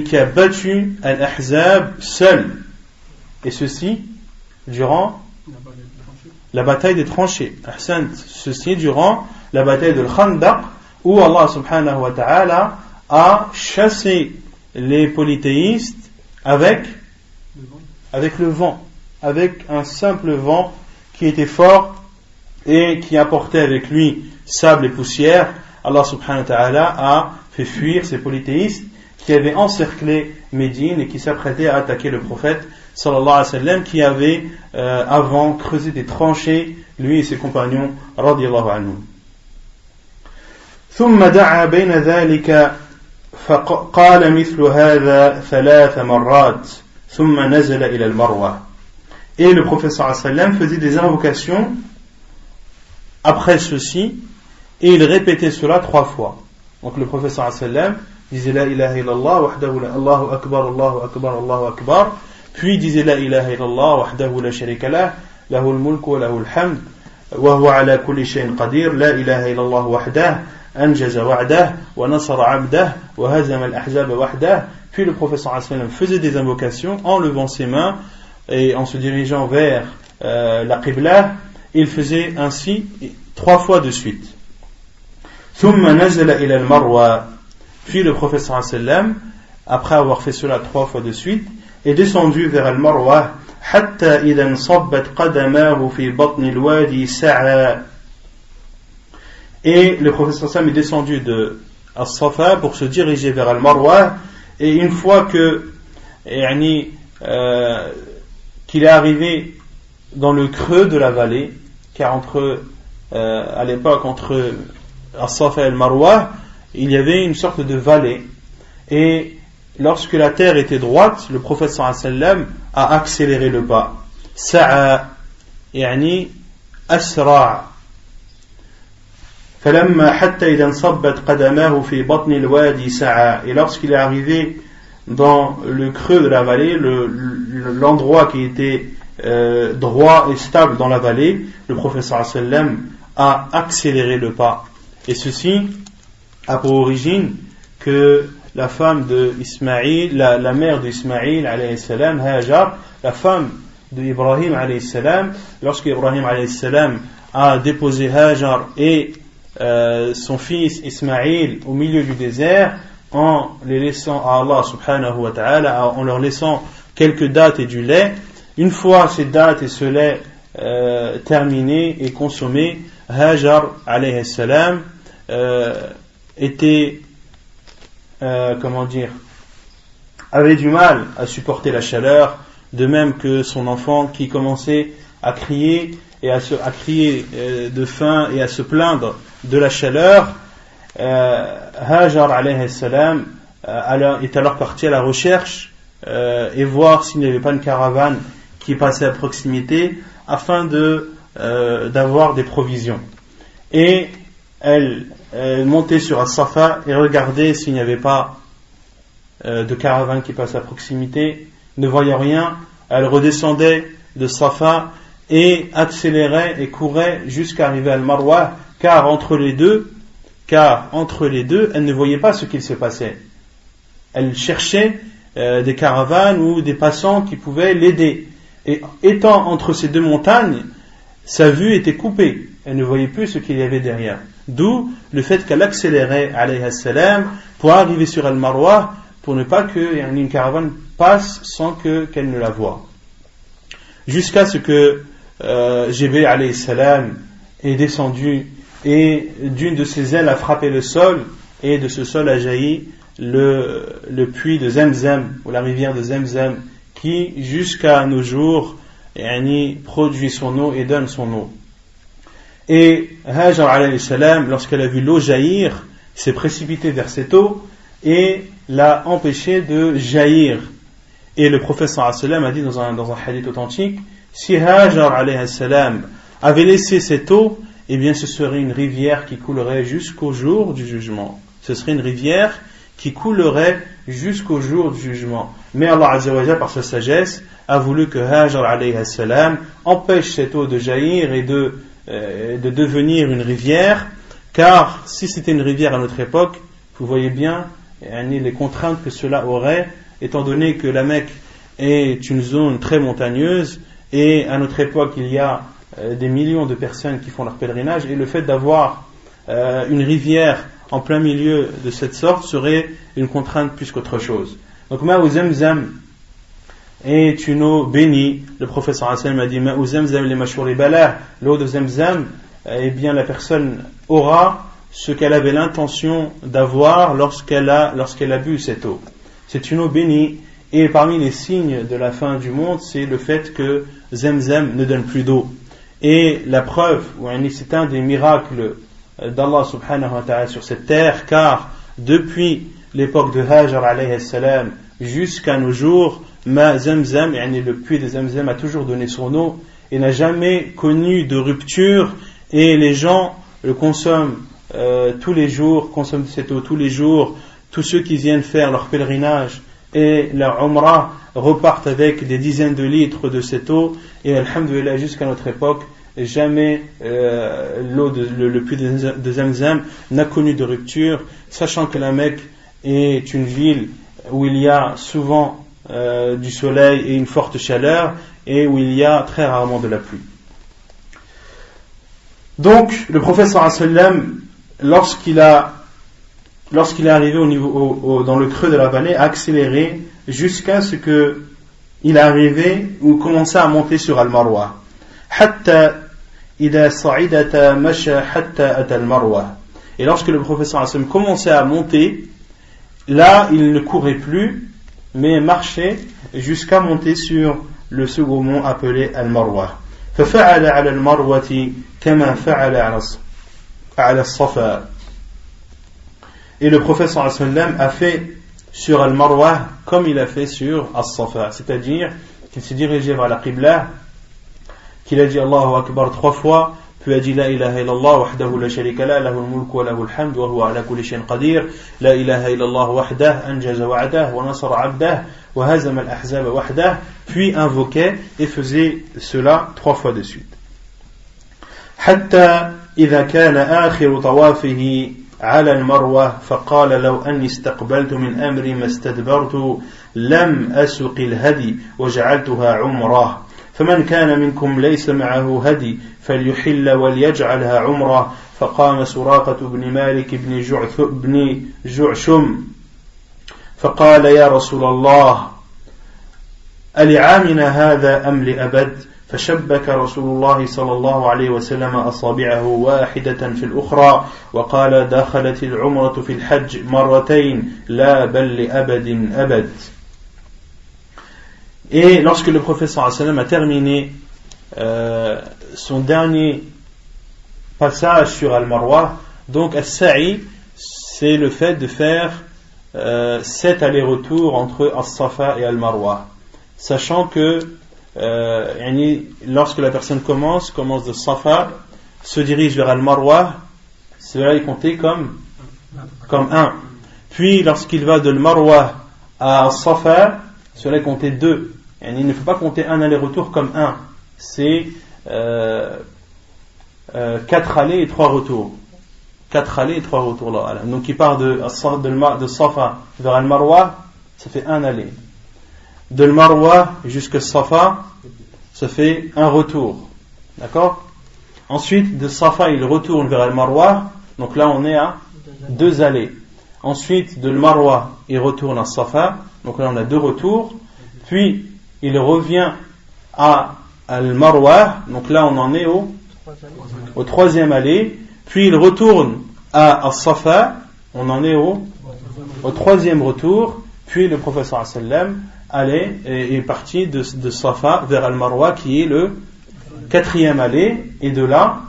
qui a battu Al-Ahzab seul, et ceci durant la bataille des tranchées. Ceci durant la bataille de Khandaq, où Allah subhanahu wa ta'ala a chassé les polythéistes avec, avec le vent, avec un simple vent qui était fort et qui apportait avec lui sable et poussière. Allah subhanahu wa ta'ala a fait fuir ces polythéistes qui avaient encerclé Médine et qui s'apprêtaient à attaquer le prophète sallallahu alayhi wa sallam qui avait euh, avant creusé des tranchées lui et ses compagnons radiallahu anhum ثم دعا بين ذلك فقال مثل هذا ثلاث مرات ثم نزل إلى المروة et le prophète sallallahu alayhi wa sallam faisait des invocations après ceci et il répétait cela trois fois. Donc le wa sallam disait la ilaha illallah wahdahu la Allahu akbar Allahu akbar Allahu akbar. Puis disait la ilaha illallah wahdahu la sharika lah lahu al-mulk wa lahu al-hamd wa huwa ala kulli shay'in qadir. La ilaha illallah wahdah wa nasara 'abdah wa hazama al-ahzab wahdah. Puis le wa sallam faisait des invocations en levant ses mains et en se dirigeant vers euh, la qibla il faisait ainsi trois fois de suite. Puis le professeur sallam, après avoir fait cela trois fois de suite, est descendu vers Al-Marwa et le professeur sallam est descendu de As-Safa pour se diriger vers Al-Marwa et une fois que euh, qu'il est arrivé dans le creux de la vallée car entre euh, à l'époque entre As-Safa et Al-Marwa il y avait une sorte de vallée et lorsque la terre était droite, le prophète sallam a accéléré le pas. Sa'a, yani asra' فلما حتى إذا انصبت قدماه في بطن الوادي سعى et lorsqu'il est arrivé dans le creux de la vallée l'endroit qui était euh, droit et stable dans la vallée le professeur sallam a accéléré le pas. Et ceci a pour origine que la femme de Ismaïl, la, mère d'Ismaïl, Hajar, la femme d'Ibrahim, lorsque Ibrahim, a déposé Hajar et euh, son fils Ismaïl au milieu du désert, en les laissant à Allah subhanahu wa ta'ala, en leur laissant quelques dates et du lait, une fois ces dates et ce lait euh, terminés et consommés, Hajar, alayhi salam, euh, était euh, comment dire, avait du mal à supporter la chaleur, de même que son enfant qui commençait à crier et à, se, à crier euh, de faim et à se plaindre de la chaleur. Hajar alayhi salam est alors parti à la recherche et voir s'il n'y avait pas une caravane qui passait à proximité afin de d'avoir des provisions. Et elle euh, monter sur un safa et regarder s'il n'y avait pas euh, de caravane qui passe à proximité. Ne voyant rien, elle redescendait de safa et accélérait et courait jusqu'à arriver à Al-Marwa, car entre les deux, car entre les deux, elle ne voyait pas ce qu'il se passait. Elle cherchait euh, des caravanes ou des passants qui pouvaient l'aider. Et étant entre ces deux montagnes, sa vue était coupée. Elle ne voyait plus ce qu'il y avait derrière. D'où le fait qu'elle accélérait, salam, pour arriver sur Al-Marwa, pour ne pas qu'une caravane passe sans qu'elle ne la voie. Jusqu'à ce que euh, alayhi salam est descendu et d'une de ses ailes a frappé le sol, et de ce sol a jailli le, le puits de Zemzem, ou la rivière de Zemzem, qui jusqu'à nos jours produit son eau et donne son eau. Et Hajar lorsqu'elle a vu l'eau jaillir, s'est précipitée vers cette eau et l'a empêchée de jaillir. Et le professeur a dit dans un, dans un hadith authentique, si Hajar avait laissé cette eau, eh bien ce serait une rivière qui coulerait jusqu'au jour du jugement. Ce serait une rivière qui coulerait jusqu'au jour du jugement. Mais Allah Azzawajal, par sa sagesse, a voulu que Hajar salam empêche cette eau de jaillir et de, euh, de devenir une rivière, car si c'était une rivière à notre époque, vous voyez bien les contraintes que cela aurait, étant donné que la Mecque est une zone très montagneuse, et à notre époque il y a euh, des millions de personnes qui font leur pèlerinage, et le fait d'avoir euh, une rivière en plein milieu de cette sorte serait une contrainte plus qu'autre chose. Donc, Ma'u Zamzam est une eau bénie. Le professeur Hassan m'a dit Ma'u Zamzam les balah. L'eau de Zamzam, eh bien, la personne aura ce qu'elle avait l'intention d'avoir lorsqu'elle a, lorsqu'elle a bu cette eau. C'est une eau bénie. Et parmi les signes de la fin du monde, c'est le fait que Zamzam ne donne plus d'eau. Et la preuve, c'est un des miracles d'Allah subhanahu wa ta'ala sur cette terre, car depuis l'époque de Hajar alayhi salam jusqu'à nos jours, Ma Zamzam, le puits de Zamzam a toujours donné son eau et n'a jamais connu de rupture et les gens le consomment euh, tous les jours, consomment cette eau tous les jours. Tous ceux qui viennent faire leur pèlerinage et leur umrah repartent avec des dizaines de litres de cette eau et alhamdulillah jusqu'à notre époque jamais euh, l'eau le, puits de Zamzam n'a connu de rupture, sachant que la Mecque est une ville où il y a souvent euh, du soleil et une forte chaleur et où il y a très rarement de la pluie. Donc, le professeur sallam, lorsqu'il a lorsqu'il est arrivé au niveau, dans le creux de la vallée, a accéléré jusqu'à ce que il arrivé ou commençait à monter sur Al-Marwa. Et lorsque le professeur commençait à monter, là, il ne courait plus, mais marchait jusqu'à monter sur le second mont appelé Al-Marwa. Et le professeur a fait sur Al-Marwa comme il a fait sur Al-Safa, c'est-à-dire qu'il s'est dirigé vers la Qibla qu'il a dit Allahu Akbar trois fois, puis a dit La ilaha illallah wahdahu la sharika la, lahu al-mulk wa lahu al-hamd wa huwa ala kulli shay'in qadir, La ilaha illallah wahdah, anjaza wa'dah, wa nasara 'abdah, wa hazama al-ahzaba wahdah, puis invoquait et faisait cela trois fois de suite. حتى إذا كان آخر طوافه على المروة فقال لو أني استقبلت من أمري ما استدبرت لم أسق الهدي وجعلتها عمره فمن كان منكم ليس معه هدي فليحل وليجعلها عمرة. فقام سراقة بن مالك بن, جعث بن جعشم فقال يا رسول الله ألعامنا هذا أم لأبد؟ فشبك رسول الله صلى الله عليه وسلم أصابعه واحدة في الأخرى وقال دخلت العمرة في الحج مرتين لا بل لأبد أبد. Et lorsque le professeur a terminé euh, son dernier passage sur Al-Marwa, donc As-Sa'i, c'est le fait de faire euh, sept allers-retours entre As-Safa et Al-Marwa. Sachant que euh, lorsque la personne commence, commence de Safa, se dirige vers Al-Marwa, cela est compté comme, comme un. Puis lorsqu'il va de Al-Marwa à Safa, cela est compté deux il ne faut pas compter un aller-retour comme un. C'est euh, euh, quatre allées et trois retours. Quatre allées et trois retours là. Donc il part de, de, Safa vers Al-Marwa, ça fait un aller. De Al-Marwa jusqu'à Safa, ça fait un retour. D'accord? Ensuite, de Safa, il retourne vers Al-Marwa. Donc là, on est à deux allées. Ensuite, de Al-Marwa, il retourne à Safa. Donc là, on a deux retours. Puis, il revient à Al-Marwa, donc là on en est au, au troisième allée, puis il retourne à As-Safa, on en est au, au troisième retour, puis le professeur sallam allait est parti de, de Safa vers Al-Marwa qui est le quatrième allée et de là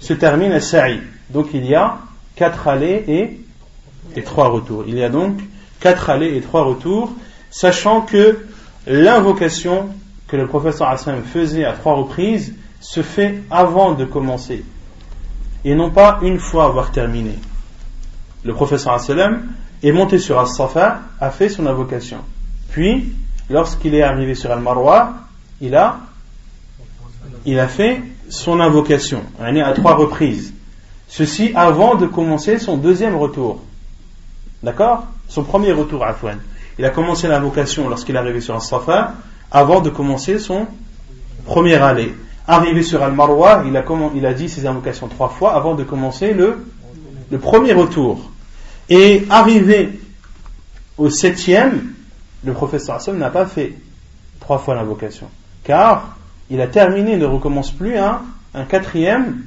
se termine à Sa'i. Donc il y a quatre allées et, et trois retours. Il y a donc quatre allées et trois retours, sachant que l'invocation que le professeur Hassan faisait à trois reprises se fait avant de commencer et non pas une fois avoir terminé. Le professeur Hassan est monté sur As-Safa, a fait son invocation. Puis, lorsqu'il est arrivé sur Al-Marwa, il a, il a fait son invocation, à trois reprises. Ceci avant de commencer son deuxième retour. D'accord? Son premier retour à Afouane. Il a commencé l'invocation lorsqu'il est arrivé sur As-Safa, avant de commencer son premier aller. Arrivé sur Al-Marwa, il a, il a dit ses invocations trois fois avant de commencer le, le premier retour. Et arrivé au septième, le professeur Hassan n'a pas fait trois fois l'invocation. Car il a terminé, il ne recommence plus un, un quatrième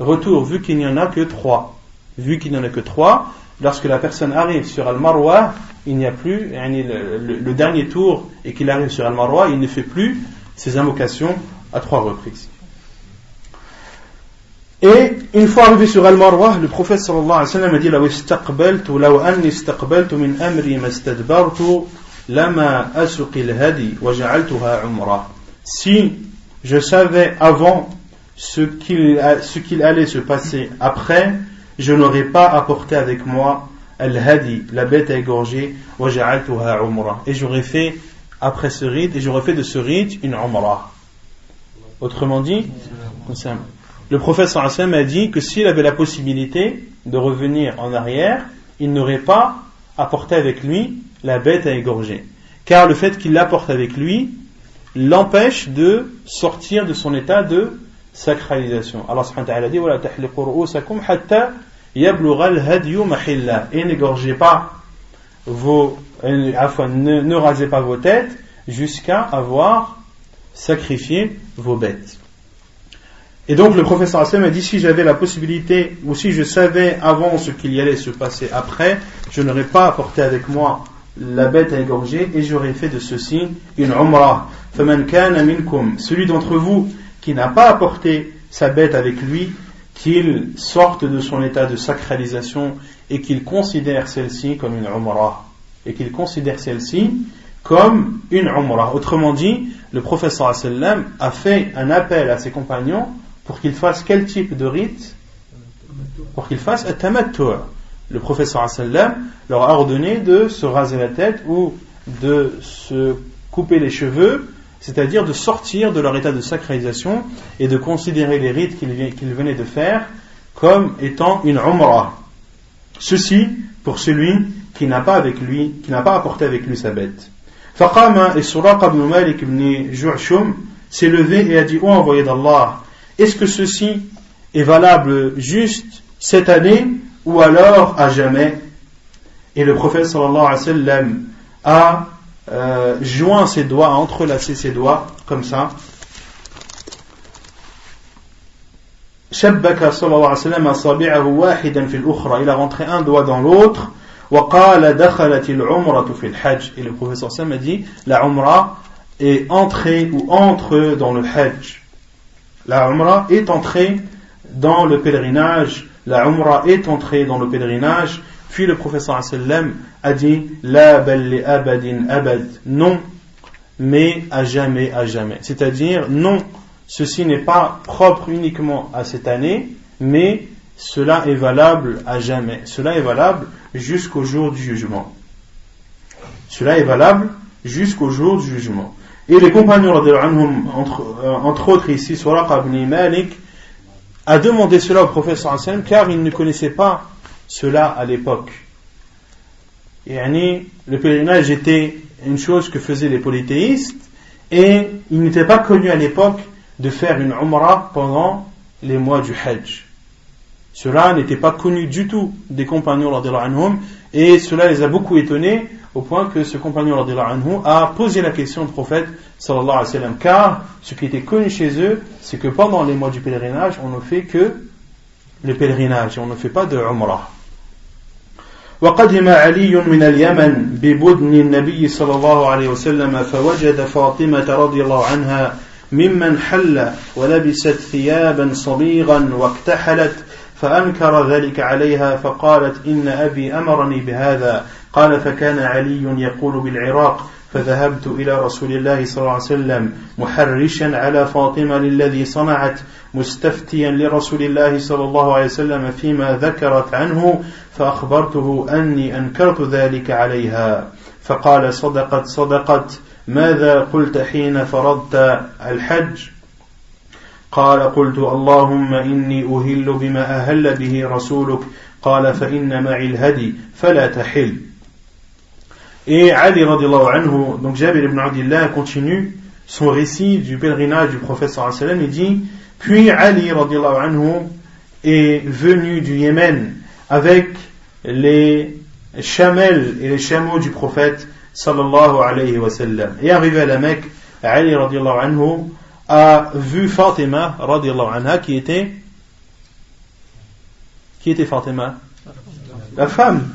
retour, vu qu'il n'y en a que trois. Vu qu'il n'y en a que trois, lorsque la personne arrive sur Al-Marwa, il n'y a plus le, dernier tour et qu'il arrive sur Al-Marwa, il ne fait plus ses invocations à trois reprises. Et une fois arrivé sur Al-Marwa, le prophète sallallahu alayhi wa sallam a dit لو استقبلت لو أني استقبلت من أمري ما استدبرت لما أسق الهدي وجعلتها عمرة. Si je savais avant ce qu'il allait se passer après, je n'aurais pas apporté avec moi al-hadi, la bête à égorger, et j'aurais fait après ce rite, et j'aurais fait de ce rite une umrah. Autrement dit, le prophète sallam a dit que s'il avait la possibilité de revenir en arrière, il n'aurait pas apporté avec lui la bête à égorger. Car le fait qu'il l'apporte avec lui l'empêche de sortir de son état de sacralisation. Allah subhanahu wa ta'ala dit Wala ru'usakum hatta yablughal hadyu mahilla. Et n'égorgez pas vos. Enfin, ne, ne rasez pas vos têtes jusqu'à avoir sacrifié vos bêtes. Et donc le professeur Hassan a dit si j'avais la possibilité ou si je savais avant ce qu'il allait se passer après, je n'aurais pas apporté avec moi la bête à égorger et j'aurais fait de ceci une umrah. Celui d'entre vous qui n'a pas apporté sa bête avec lui, qu'il sorte de son état de sacralisation et qu'il considère celle-ci comme une umrah. Et qu'il considère celle-ci comme une umrah. Autrement dit, le professeur sallam a fait un appel à ses compagnons pour qu'ils fassent quel type de rite? Pour qu'ils fassent un tamattu'. Le professeur sallam leur a ordonné de se raser la tête ou de se couper les cheveux c'est-à-dire de sortir de leur état de sacralisation et de considérer les rites qu'ils venaient de faire comme étant une umrah. Ceci pour celui qui n'a pas avec lui, qui n'a pas apporté avec lui sa bête. Faqama et Suraqa ibn Malik ibn Ju'shum s'est levé et a dit, oh envoyé d'Allah, est-ce que ceci est valable juste cette année ou alors à jamais? Et le prophète sallallahu alayhi wa sallam a euh, joint ses doigts, a entrelacé ses doigts, comme ça. شبك صلى الله عليه وسلم أصابعه واحدا في الأخرى il a rentré un doigt dans l'autre وقال دخلت العمرة في الحج et le professeur Sam a dit la umrah est entrée ou entre dans le hajj la umrah est entrée dans le pèlerinage la umrah est entrée dans le pèlerinage puis le professeur a dit La abadin abad. Non, mais à jamais, à jamais. C'est-à-dire, non, ceci n'est pas propre uniquement à cette année, mais cela est valable à jamais. Cela est valable jusqu'au jour du jugement. Cela est valable jusqu'au jour du jugement. Et les compagnons, entre, euh, entre autres ici, Suraq ibn Malik, a demandé cela au professeur car il ne connaissait pas cela à l'époque. Et le pèlerinage était une chose que faisaient les polythéistes et il n'était pas connu à l'époque de faire une umrah pendant les mois du Hajj. Cela n'était pas connu du tout des compagnons anhum, et cela les a beaucoup étonnés au point que ce compagnon anhum, a posé la question au prophète sallallahu alayhi wa sallam car ce qui était connu chez eux c'est que pendant les mois du pèlerinage on ne fait que le pèlerinage, on ne fait pas de Umrah. وقدم علي من اليمن ببدن النبي صلى الله عليه وسلم فوجد فاطمة رضي الله عنها ممن حل ولبست ثيابا صبيغا واكتحلت فأنكر ذلك عليها فقالت إن أبي أمرني بهذا. قال فكان علي يقول بالعراق فذهبت إلى رسول الله صلى الله عليه وسلم محرشا على فاطمة للذي صنعت مستفتيا لرسول الله صلى الله عليه وسلم فيما ذكرت عنه فأخبرته أني أنكرت ذلك عليها. فقال صدقت صدقت ماذا قلت حين فرضت الحج؟ قال قلت اللهم إني أهل بما أهل به رسولك. قال فإن معي الهدي فلا تحل. Et Ali radiallahu anhu, donc Jabir ibn Abdillah continue son récit du pèlerinage du prophète sallallahu alayhi wa il dit, puis Ali radiallahu anhu est venu du Yémen avec les chamelles et les chameaux du prophète sallallahu alayhi wa sallam. Et arrivé à la Mecque, Ali radiallahu anhu a vu Fatima radiallahu anha qui était qui était Fatima? La femme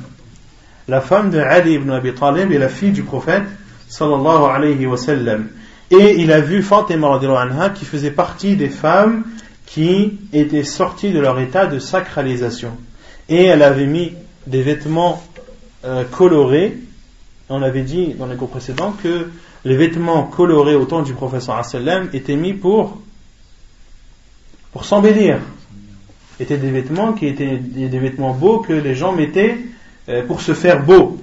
la femme de Ali ibn Abi Talib et la fille du prophète sallallahu alayhi wa sallam. Et il a vu Fatima anha qui faisait partie des femmes qui étaient sorties de leur état de sacralisation. Et elle avait mis des vêtements euh, colorés. On avait dit dans les cours précédents que les vêtements colorés au temps du prophète sallam étaient mis pour pour s'embellir. Étaient des vêtements qui étaient des vêtements beaux que les gens mettaient pour se faire beau.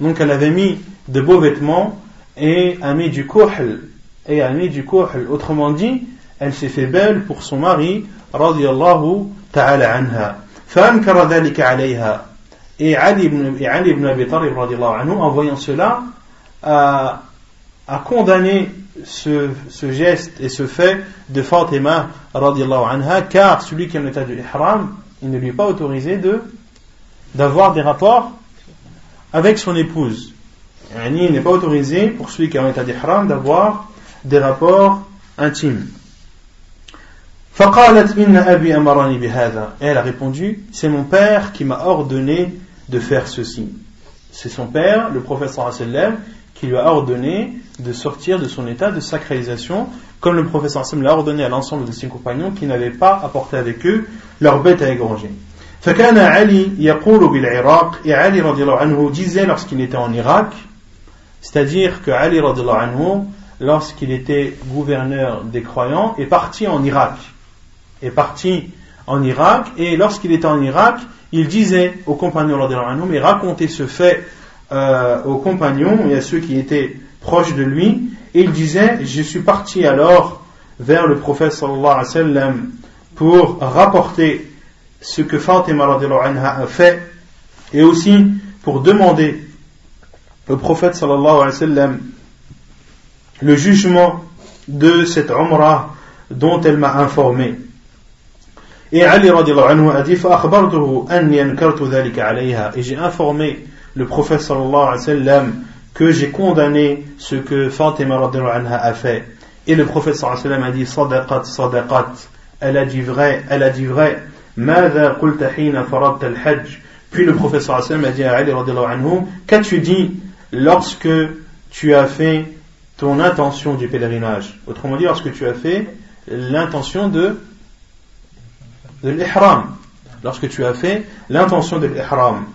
Donc elle avait mis de beaux vêtements et a mis du kohl. Et a mis du kohl. Autrement dit, elle s'est fait belle pour son mari, radiallahu ta'ala anha. فأنكر ذلك عليها. Et Ali ibn, et Ali ibn Abi Talib, radiallahu anhu, en voyant cela, a, a condamné ce, ce, geste et ce fait de Fatima, radiallahu anha, car celui qui est en état de ihram, il ne lui est pas autorisé de d'avoir des rapports avec son épouse. Il n'est pas autorisé pour celui qui est en état d'ihram d'avoir des rapports intimes. فقالت إن أبي أمرني بهذا. Et elle a répondu, c'est mon père qui m'a ordonné de faire ceci. C'est son père, le prophète sallam, qui lui a ordonné de sortir de son état de sacralisation, comme le prophète sallam l'a ordonné à l'ensemble de ses compagnons qui n'avaient pas apporté avec eux leur bête à égorger. فكان علي يقول بالعراق et Ali radiallahu anhu disait lorsqu'il était en Irak c'est-à-dire que Ali radiallahu anhu lorsqu'il était gouverneur des croyants est parti en Irak est parti en Irak et lorsqu'il était en Irak il disait aux compagnons radiallahu anhu mais racontez ce fait euh, aux compagnons et à ceux qui étaient proches de lui et il disait je suis parti alors vers le prophète sallallahu alayhi wa sallam pour rapporter ce que Fatima anha a fait et aussi pour demander au prophète sallallahu alayhi wa sallam le jugement de cette umrah dont elle m'a informé. Et Ali anhu a dit et j'ai informé le prophète sallallahu alayhi wa sallam que j'ai condamné ce que Fatima anha a fait. Et le prophète sallallahu alayhi wa sallam a dit sadaqat sadaqat elle a dit vrai, elle a dit vrai. Puis le professeur a dit à Ali Qu'as-tu dit lorsque tu as fait ton intention du pèlerinage? Autrement dit, lorsque tu as fait l'intention de, de l'ihram. Lorsque tu as fait l'intention de l'ihram.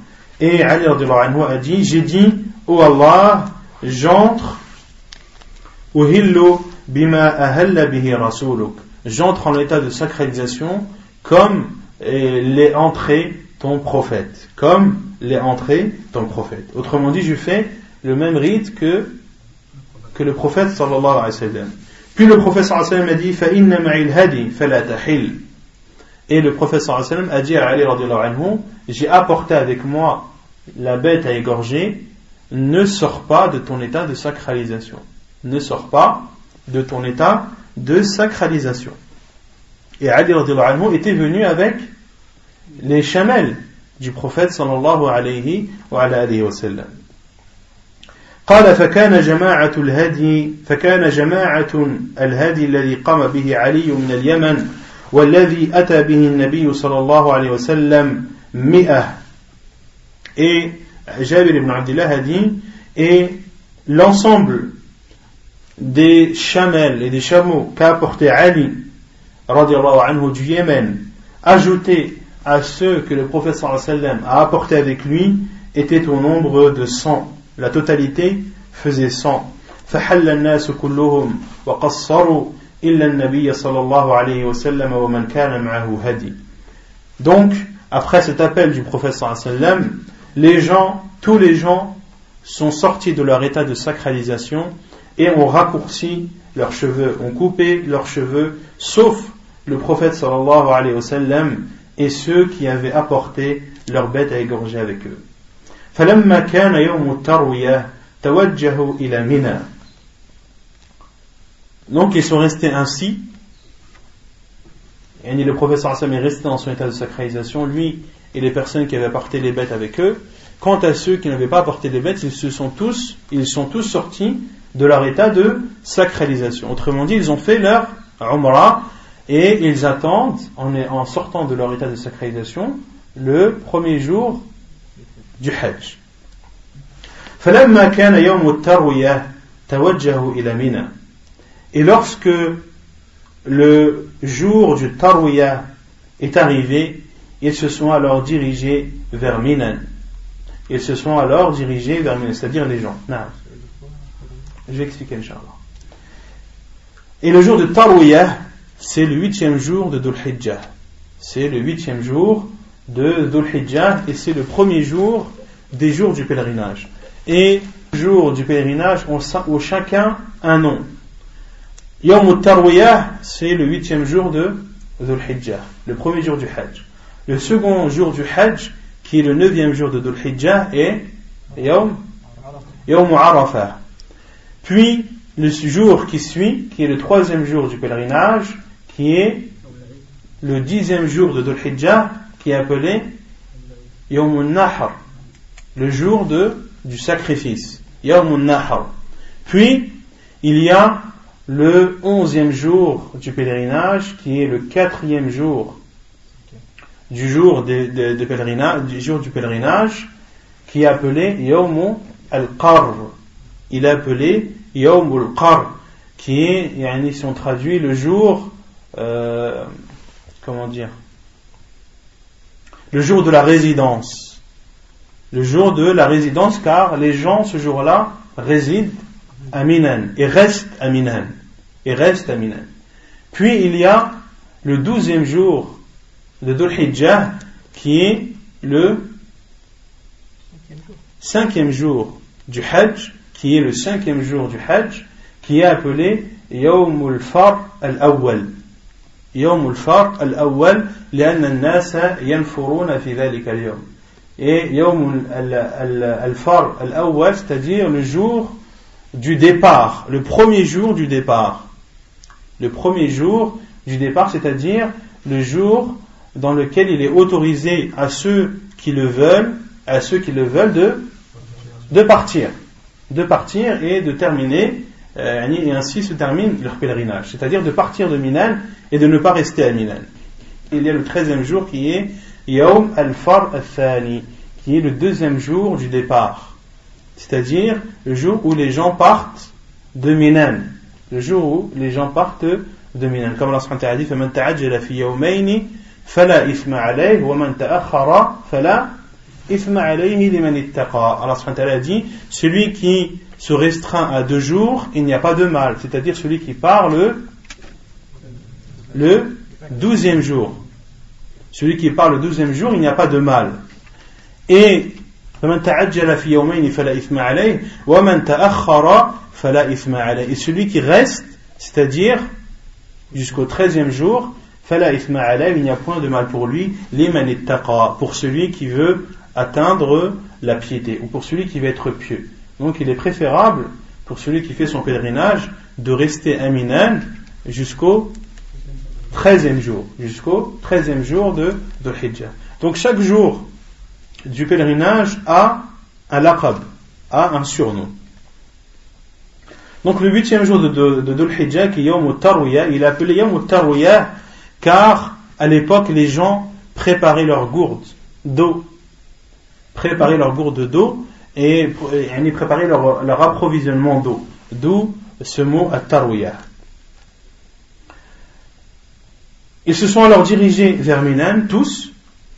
Et Ali a dit J'ai dit, oh Allah, j'entre, uhillu bima ahalla bihi rasuluk j'entre en état de sacralisation comme les entrées ton prophète. Comme les entrées ton prophète. Autrement dit, je fais le même rite que, que le prophète sallallahu alayhi wa. Puis le prophète sallallahu alayhi wa a dit Et le prophète sallallahu a dit à Ali anhu J'ai apporté avec moi la bête à égorger, ne sors pas de ton état de sacralisation. Ne sors pas de ton état de sacralisation. Et Ali anhu était venu avec les chamelles du prophète sallallahu alayhi wa alayhi wa sallam. قال فكان جماعة الهدي فكان جماعة الهدي الذي قام به علي من اليمن والذي أتى به النبي صلى الله عليه وسلم مئة et Jabir ibn Abdullah a dit et l'ensemble des chamelles et des chameaux qu'a apporté Ali anhu du Yémen ajouté à ceux que le prophète sallam a apporté avec lui était au nombre de 100 la totalité faisait 100 فحل الناس كلهم وقصروا إلا النبي صلى الله عليه وسلم ومن كان معه هدي donc après cet appel du prophète sallam les gens tous les gens sont sortis de leur état de sacralisation et ont raccourci leurs cheveux, ont coupé leurs cheveux, sauf le prophète sallallahu alayhi wa sallam et ceux qui avaient apporté leurs bêtes à égorger avec eux. فلما كان يوم التروية توجهوا إلى منى Donc ils sont restés ainsi. Et le prophète sallallahu est resté dans son état de sacralisation, lui et les personnes qui avaient apporté les bêtes avec eux. Quant à ceux qui n'avaient pas apporté les bêtes, ils se sont tous, ils sont tous sortis de leur état de sacralisation. Autrement dit, ils ont fait leur umrah et ils attendent, en, sortant de leur état de sacralisation, le premier jour du Hajj. Et lorsque le jour du Tarwiyah est arrivé, ils se sont alors dirigés vers Minan. Ils se sont alors dirigés vers Minan, c'est-à-dire les gens. Je vais expliquer, Inch'Allah. Et le jour de Tarwiyah, c'est le huitième jour de Dhul Hijjah. C'est le huitième jour de Dhul Hijjah et c'est le premier jour des jours du pèlerinage. Et les jours du pèlerinage ont, chacun un nom. Yom Tarwiyah, c'est le huitième jour de Dhul Hijjah, le premier jour du Hajj. Le second jour du Hajj, qui est le neuvième jour de Dhul Hijjah, est Yom, Yom Arafah. Puis, le jour qui suit, qui est le troisième jour du pèlerinage, qui est le dixième jour de Dhul qui est appelé Yawm Nahar, le jour du sacrifice. Yawm Nahar. Puis, il y a le onzième jour du pèlerinage, qui est le quatrième jour du jour pèlerinage, du jour du pèlerinage, qui est appelé Yawm al-Qarr il est appelé Yawm al qui est, yani, si on traduit, le jour, euh, comment dire, le jour de la résidence. Le jour de la résidence, car les gens, ce jour-là, résident à Minan, et restent à Minan, et restent à Minan. Puis il y a le douzième jour de Dhul Hijjah, qui est le cinquième jour du Hajj, qui est le cinquième jour du Hajj, qui est appelé Yawm al-Far al-Awwal. يوم الفرق الأول لأن الناس ينفرون في ذلك اليوم et يوم الفرق الأول c'est-à-dire le jour du départ le premier jour du départ le premier jour du départ c'est-à-dire le jour dans lequel il est autorisé à ceux qui le veulent à ceux qui le veulent de de partir de partir et de terminer, euh, et ainsi se termine leur pèlerinage, c'est-à-dire de partir de Minan et de ne pas rester à Minan. Il y a le treizième jour qui est Yawm al-Far al-Thani, qui est le deuxième jour du départ, c'est-à-dire le jour où les gens partent de Minan, le jour où les gens partent de Minan. Comme Allah a dit, فَمَنْ تَعَجَّلَ فِي يَوْمَيْنِ فَلَا إِثْمَ عَلَيْهِ وَمَنْ تَأَخَّرَ فَلَا Allah a dit celui qui se restreint à deux jours, il n'y a pas de mal. C'est-à-dire celui qui parle le douzième jour. Celui qui parle le douzième jour, il n'y a pas de mal. Et et celui qui reste, c'est-à-dire jusqu'au treizième jour, il n'y a point de mal pour lui, pour celui qui veut atteindre la piété, ou pour celui qui veut être pieux. Donc il est préférable pour celui qui fait son pèlerinage de rester à Minan jusqu'au 13e jour, jusqu'au 13e jour de, de Hijjah. Donc chaque jour du pèlerinage a un laqab, a un surnom. Donc le huitième jour de, de, de, Hijjah, qui est Yom Tarwiyah, il est appelé Yom Tarwiyah car à l'époque les gens préparaient leurs gourdes d'eau, préparaient leurs gourdes d'eau et, préparaient leur, leur approvisionnement d'eau. D'où ce mot at-tarwiyah. Ils se sont alors dirigés vers Minan, tous,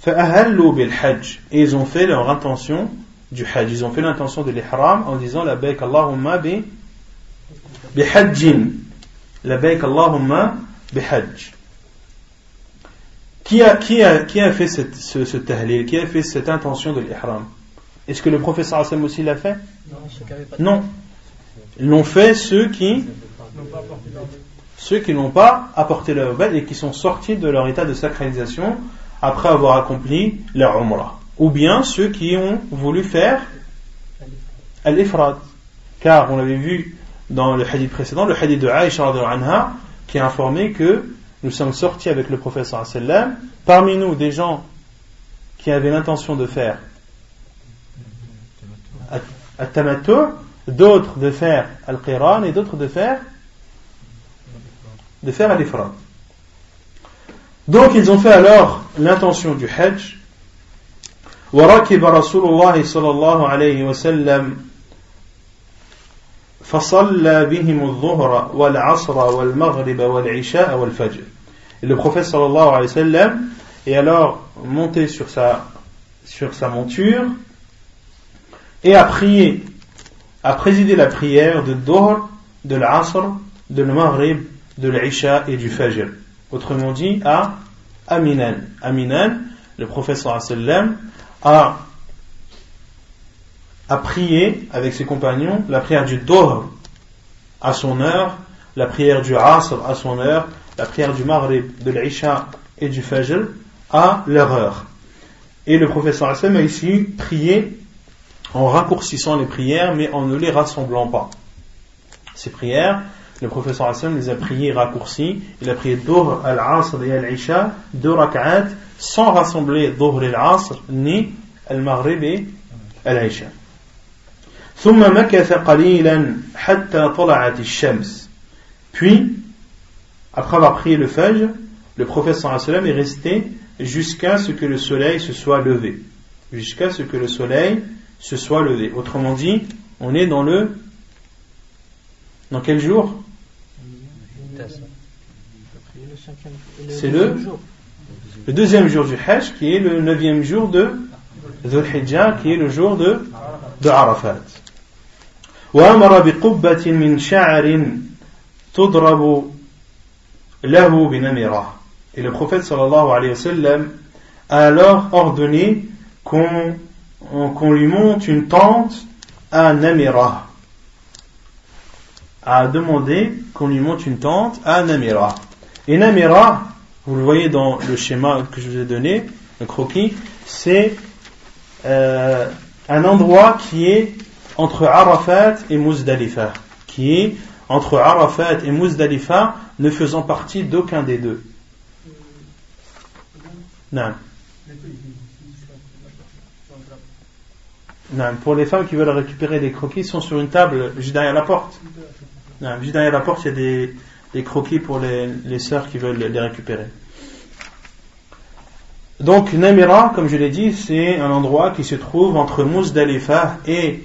et ils ont fait leur intention du hajj. Ils ont fait l'intention de l'ihram en disant la baik Allahumma bi hajjin. La baik Allahumma bi hajj. Qui a, qui a, qui a fait cette, ce, ce tahlil? Qui a fait cette intention de l'ihram? Est-ce que le professeur Hassan aussi l'a fait? Non. L'ont fait ceux qui ceux qui n'ont pas apporté leur bête et qui sont sortis de leur état de sacralisation après avoir accompli leur umrah. Ou bien ceux qui ont voulu faire al-ifrad. Car on l'avait vu dans le hadith précédent, le hadith de Aïcha anha, qui a informé que nous sommes sortis avec le professeur sallam, parmi nous des gens qui avaient l'intention de faire al-tamattu, d'autres de faire al-qiran et d'autres de faire de faire al-ifrad. Donc ils ont fait alors l'intention du Hajj. وركب رسول الله صلى الله عليه وسلم فصلى بهم الظهر والعصر والمغرب والعشاء والفجر. Et le prophète sallallahu alayhi wa sallam est alors monté sur sa, sur sa monture et a prié, a présidé la prière de Dhuhr, de l'Asr, de l'Maghrib, de l'Isha et du Fajr. Autrement dit, à Aminan. Aminan, le professeur sallam a, a prié avec ses compagnons la prière du Dohr à son heure, la prière du Asr à son heure, la prière du Maghrib, de l'Isha et du Fajr à leur heure. Et le professeur sallam a ici prié en raccourcissant les prières mais en ne les rassemblant pas. Ces prières, le professeur Hassan les a priés raccourcis. Il a prié Dohr al-Asr et al-Isha, deux rak'at, sans rassembler Dohr al-Asr ni al-Maghrib al-Isha ثم مكث قليلا حتى طلعت الشمس. Puis, après avoir prié le Fajr, le prophète sallam est resté jusqu'à ce que le soleil se soit levé. Jusqu'à ce que le soleil se soit levé. Autrement dit, on est dans le dans quel jour C'est le, le deuxième jour du Hajj qui est le neuvième jour de Dhul Hijjah qui est le jour de, de Arafat. وأمر بقبة من شعر تضرب له بنمرة Et le prophète sallallahu alayhi wa sallam a alors ordonné qu'on qu'on lui monte une tente à Namira. A demandé qu'on lui monte une tente à Namira. Et Namira, vous le voyez dans le schéma que je vous ai donné, le croquis, c'est euh, un endroit qui est entre Arafat et Muzdalifa, qui entre Arafat et Muzdalifa, ne faisant partie d'aucun des deux. Non. Non. Pour les femmes qui veulent récupérer des croquis, ils sont sur une table juste derrière la porte. Juste derrière la porte, il y a des, croquis pour les, les sœurs qui veulent les récupérer. Donc Namira, comme je l'ai dit, c'est un endroit qui se trouve entre Muzdalifa et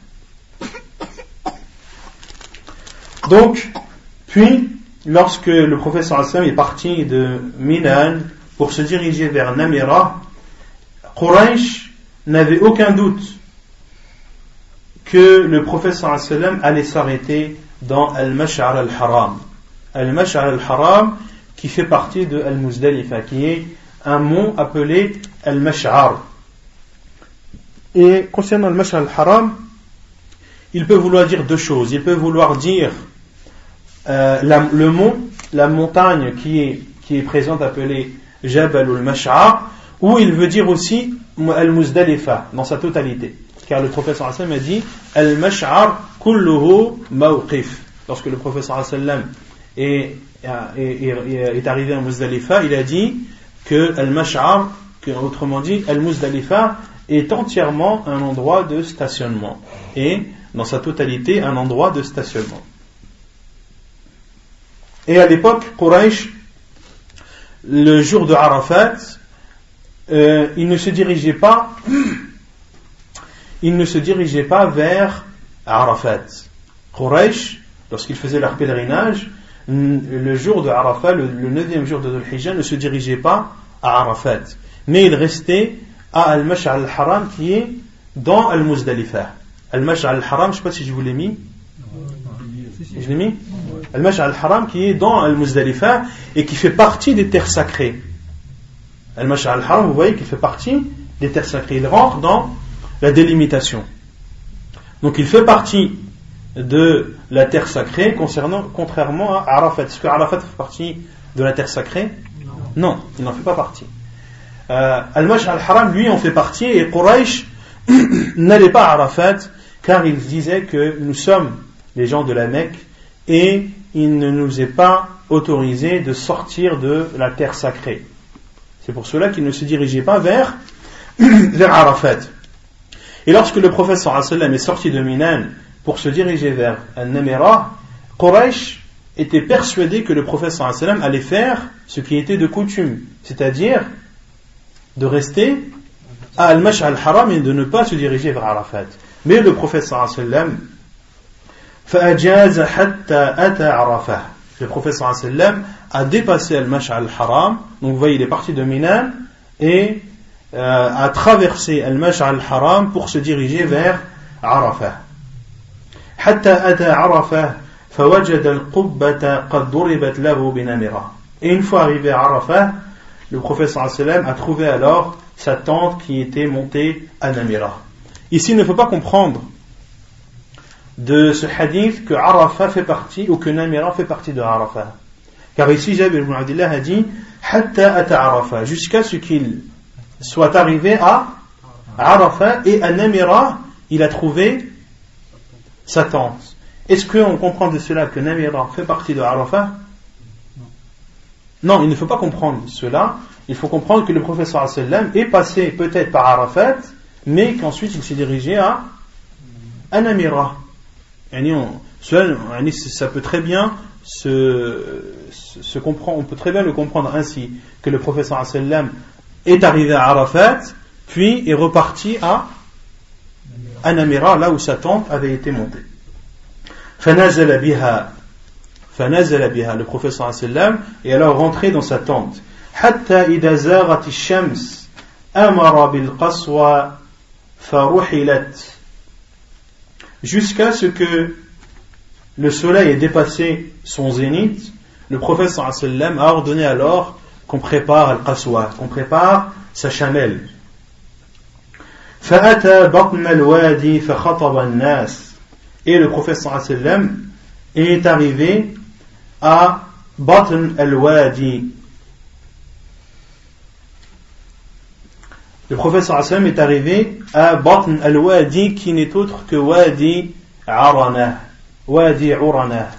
Donc, puis, lorsque le Hassan est parti de Minan pour se diriger vers Namira, Quraysh n'avait aucun doute que le Hassan allait s'arrêter dans Al-Mash'ar al-Haram. Al-Mash'ar al-Haram qui fait partie de Al-Muzdalifa, qui est un mont appelé Al-Mash'ar. Et concernant Al-Mash'ar al-Haram, il peut vouloir dire deux choses. Il peut vouloir dire euh, le mont, la montagne qui est, présente appelée Jabal al-Mash'ar, Ou il veut dire aussi Al-Muzdalifa dans sa totalité. Car le professeur a dit Al-Mash'ar kulluhu mawqif. Lorsque le professeur est, est, est arrivé à Muzdalifa, il a dit que Al-Mash'ar, autrement dit, Al-Muzdalifa est entièrement un endroit de stationnement. Et dans sa totalité, un endroit de stationnement. Et à l'époque, Quraysh, le jour de Arafat, euh, il ne se dirigeait pas, il ne se dirigeait pas vers Arafat. Quraysh, lorsqu'ils faisaient leur pèlerinage, le jour de Arafat, le, neuvième jour de Dhul ne se dirigeait pas à Arafat, mais il restait à Al-Mash'al al-Haram qui est dans Al-Muzdalifa. Al-Mash'al al-Haram, je ne sais pas si je vous l'ai mis. Je l'ai mis? Al-Mash'al al-Haram qui est dans Al-Muzdalifa et qui fait partie des terres sacrées. Al-Mash'al al-Haram, vous voyez qu'il fait partie des terres sacrées. Il rentre dans la délimitation. Donc il fait partie de la terre sacrée concernant, contrairement à Arafat. Est-ce que Arafat fait partie de la terre sacrée? Non, il n'en fait pas partie. Euh, Al-Mash al-Haram, lui, en fait partie et Quraysh n'allait pas à Arafat car il disait que nous sommes les gens de la Mecque et il ne nous est pas autorisé de sortir de la terre sacrée. C'est pour cela qu'il ne se dirigeait pas vers, vers Arafat. Et lorsque le prophète sallam est sorti de Minan pour se diriger vers Al-Namira, Quraysh était persuadé que le prophète sallam allait faire ce qui était de coutume, c'est-à-dire de rester à Al-Mash al-Haram et de ne pas se diriger vers Arafat. Mais le prophète sallam le prophète sallam a dépassé Al-Mash al-Haram, donc vous voyez il est parti de Minan et euh, a traversé Al-Mash al-Haram pour se diriger vers Arafah. حتى أتى عرفة فوجد القبة قد ضربت له بنمرة. Et une fois arrivé à Arafah, le prophète sallam a trouvé alors sa tente qui était montée à Namira. Ici, il ne faut pas comprendre de ce hadith que Arafah fait partie ou que Namira fait partie de Arafah. Car ici, Jabir ibn Abdullah a dit Hatta ata Arafah, jusqu'à ce qu'il soit arrivé à Arafah et à Namira, il a trouvé sa tente. Est-ce qu'on comprend de cela que Namira fait partie de Arafah? Non, il ne faut pas comprendre cela. Il faut comprendre que le professeur sallam est passé peut-être par Arafat, mais qu'ensuite il s'est dirigé à Namira ça peut très bien se, se, comprend, on peut très bien le comprendre ainsi que le professeur est arrivé à Arafat, puis est reparti à Anamira, là où sa tente avait été montée. Le professeur est alors rentré dans sa tente jusqu'à ce que le soleil ait dépassé son zénith, le prophète sallam a ordonné alors qu'on prépare al-qaswa, qu'on prépare sa chamelle. Et le prophète sallam est arrivé à Batn al-Wadi, Le prophète est arrivé à Batn al-Wadi qui n'est autre que Wadi Arana. Wadi Urana.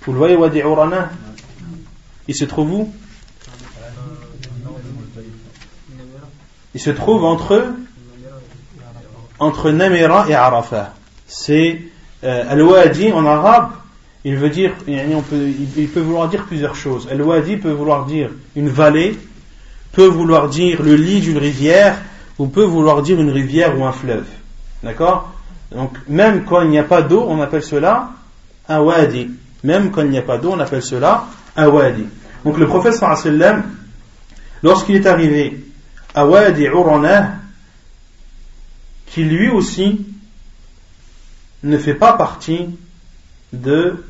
Vous le voyez, Wadi Urana? Il se trouve où? Il se trouve entre entre Namira et Arafah. C'est euh, Al-Wadi en arabe, il veut dire, on peut, il peut vouloir dire plusieurs choses. Al-Wadi peut vouloir dire une vallée, peut vouloir dire le lit d'une rivière, ou peut vouloir dire une rivière ou un fleuve. D'accord? Donc, même quand il n'y a pas d'eau, on appelle cela un wadi. Même quand il n'y a pas d'eau, on appelle cela un wadi. Donc, le prophète sallam, lorsqu'il est arrivé à Wadi Urana, qui lui aussi ne fait pas partie de,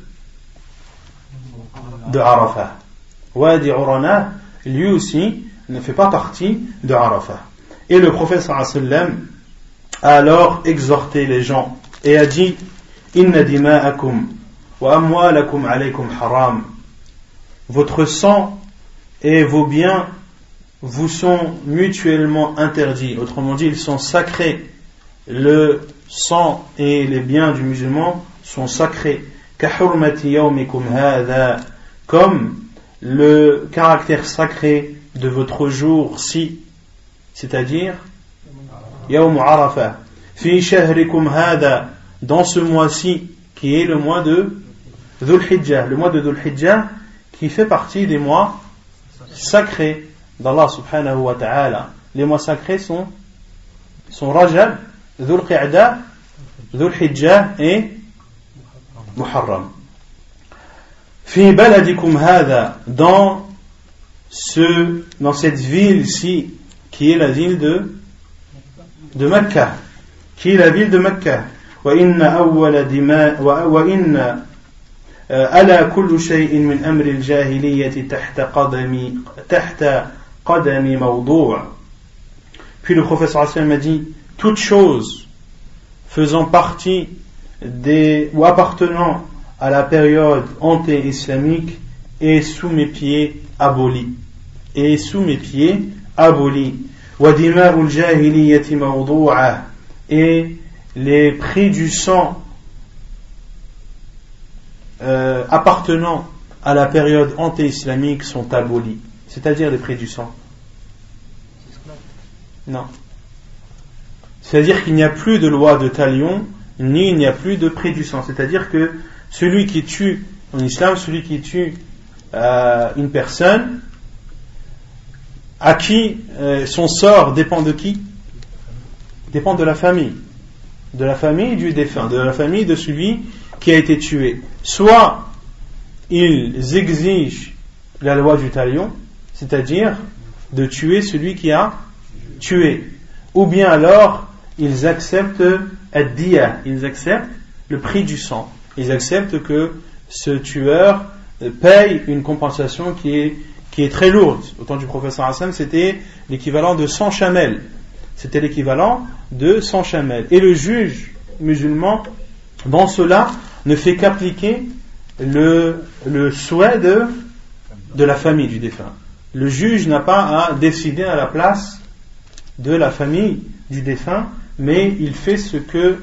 de Arafah. Wadi Urana, lui aussi, ne fait pas partie de Arafah. Et le prophète sallam a alors exhorté les gens et a dit Inna dima'akum wa amwalakum alaykum haram. Votre sang et vos biens vous sont mutuellement interdits. Autrement dit, ils sont sacrés. Le sang et les biens du musulman sont sacrés. Comme le caractère sacré de votre jour-ci, c'est-à-dire Yawm Arafah. Fi shahrikum hada, dans ce mois-ci, qui est le mois de Dhul Hijjah, le mois de Dhul Hijjah, qui fait partie des mois sacrés d'Allah subhanahu wa ta'ala. Les mois sacrés sont, sont Rajab, Dhul Qi'da, Dhul Hijjah et Muharram. Fi baladikum hada, dans ce, dans cette ville-ci, qui est la ville de, de Mecca, qui est la ville de Mecca. وإن أول دماء وإن ألا كل شيء من أمر الجاهلية تحت قدم تحت قدم موضوع Puis le professeur Hassan a dit toute chose faisant partie des ou appartenant à la période anté-islamique est sous mes pieds aboli. Et sous mes pieds aboli. Et les prix du sang euh, appartenant à la période anté-islamique sont abolis. C'est-à-dire les prix du sang. Non. C'est-à-dire qu'il n'y a plus de loi de talion, ni il n'y a plus de prix du sang. C'est-à-dire que celui qui tue en islam, celui qui tue euh, une personne, à qui euh, son sort dépend de qui? Dépend de la famille. De la famille du défunt, de la famille de celui qui a été tué. Soit ils exigent la loi du talion, c'est-à-dire de tuer celui qui a tué, ou bien alors ils acceptent ad-diya, ils acceptent le prix du sang, ils acceptent que ce tueur paye une compensation qui est, qui est très lourde. Au temps du professeur Hassan, c'était l'équivalent de 100 chamelles. C'était l'équivalent de 100 chamelles. Et le juge musulman, dans cela, ne fait qu'appliquer le, souhait de, de la famille du défunt. Le juge n'a pas à décider à la place de la famille du défunt, mais il fait ce que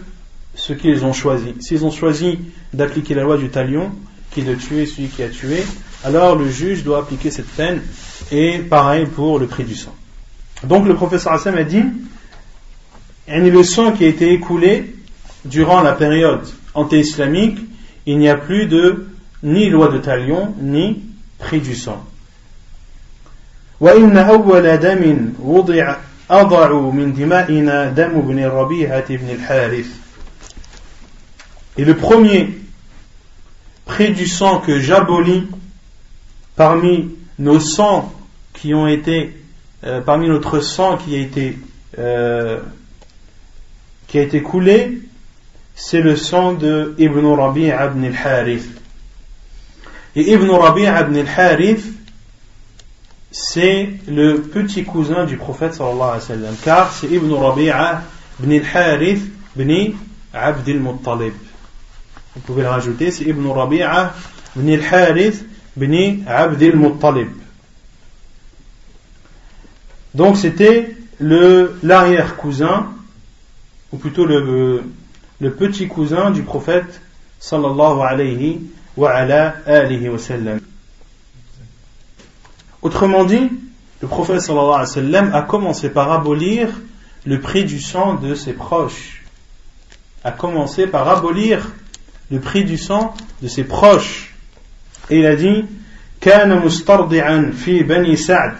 ce qu'ils ont choisi. S'ils ont choisi d'appliquer la loi du talion, qui est de tuer celui qui a tué, alors le juge doit appliquer cette peine, et pareil pour le prix du sang. Donc le professeur Hassan a dit, le sang qui a été écoulé durant la période anté-islamique, il n'y a plus de ni loi de talion, ni prix du sang. وإن أول دم وضع أضع من دمائنا دم بن الربيعة بن الحارث Et le premier prix du sang que j'abolis parmi nos sangs qui ont été euh, parmi notre sang qui a été euh, qui a été coulé, c'est le sang de Ibn Rabi' ibn al-Harith. Et Ibn Rabi' ibn al-Harith, c'est le petit cousin du prophète sallallahu alayhi wa sallam, car c'est Ibn Rabi' ibn al-Harith ibn Abd al-Muttalib. Vous pouvez le rajouter, c'est Ibn Rabi' ibn al-Harith ibn Abd al-Muttalib. Donc c'était l'arrière-cousin, ou plutôt le, le, petit cousin du prophète sallallahu alayhi wa ala alihi wa sallam. Autrement dit, le prophète sallallahu alayhi wa sallam a commencé par abolir le prix du sang de ses proches. A commencé par abolir le prix du sang de ses proches. Et il a dit, كان مسترضعا في بني سعد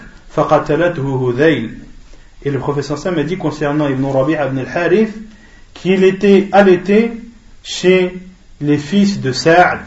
et le professeur Sam a dit concernant Ibn Rabi' ibn al-Harith qu'il était allaité chez les fils de Sa'd,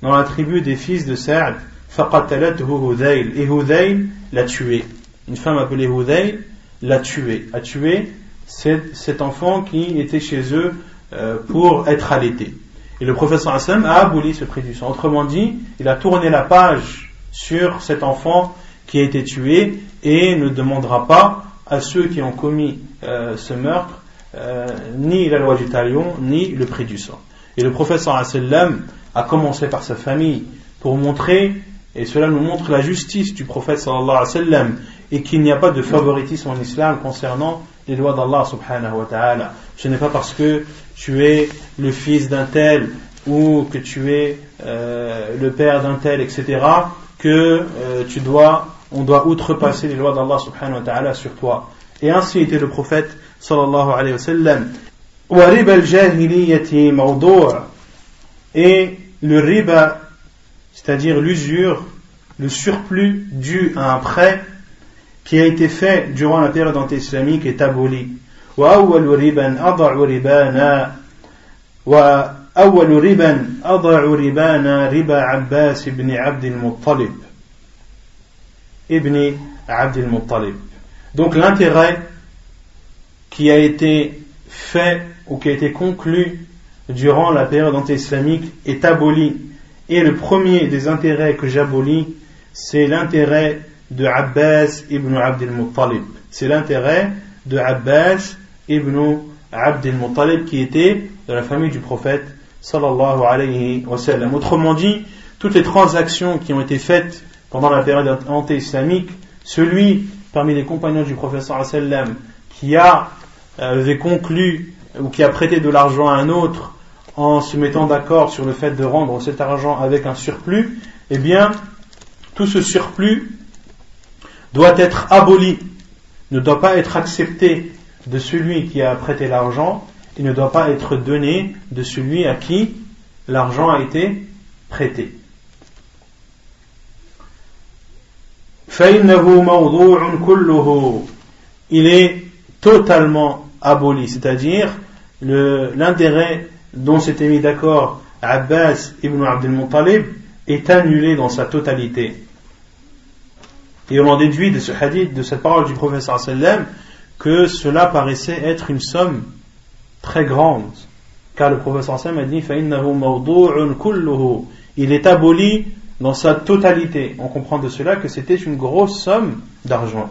dans la tribu des fils de Sa'd, et Hudayl l'a tué. Une femme appelée Hudayl l'a tué, a tué cet, enfant qui était chez eux euh, pour être allaité. Et le professeur Hassan a aboli ce prix du sang. Autrement dit, il a tourné la page sur cet enfant qui a été tué et ne demandera pas à ceux qui ont commis euh, ce meurtre euh, ni la loi du talion ni le prix du sang. Et le professeur a commencé par sa famille pour montrer Et cela nous montre la justice du prophète sallallahu sallam et qu'il n'y a pas de favoritisme en islam concernant les lois d'Allah subhanahu wa ta'ala. Ce n'est pas parce que tu es le fils d'un tel ou que tu es euh, le père d'un tel, etc., que euh, tu dois, on doit outrepasser les lois d'Allah subhanahu wa ta'ala sur toi. Et ainsi était le prophète sallallahu alayhi wa sallam. Et le riba, c'est-à-dire l'usure, le surplus dû à un prêt qui a été fait durant la période anti-islamique est aboli. وأول ربا أضع ربانا وأول ربا أضع ربانا ربا عباس بن عبد المطلب ابن عبد المطلب donc l'intérêt qui a été fait ou qui a été conclu durant la période anti-islamique est aboli. Et le premier des intérêts que j'abolis, c'est l'intérêt de Abbas ibn Abd al-Muttalib. C'est l'intérêt de Abbas ibn Abd al-Muttalib qui était de la famille du prophète sallallahu alayhi wa sallam. Autrement dit, toutes les transactions qui ont été faites pendant la période anti-islamique, celui parmi les compagnons du prophète sallallahu alayhi wa qui a avait conclu ou qui a prêté de l'argent à un autre en se mettant d'accord sur le fait de rendre cet argent avec un surplus, eh bien, tout ce surplus doit être aboli, ne doit pas être accepté de celui qui a prêté l'argent et ne doit pas être donné de celui à qui l'argent a été prêté. Il est totalement aboli, c'est-à-dire l'intérêt dont s'était mis d'accord Abbas ibn Abdel Muttalib est annulé dans sa totalité. Et on en déduit de ce hadith, de cette parole du professeur sallam, que cela paraissait être une somme très grande. Car le professeur a dit Il est aboli dans sa totalité. On comprend de cela que c'était une grosse somme d'argent.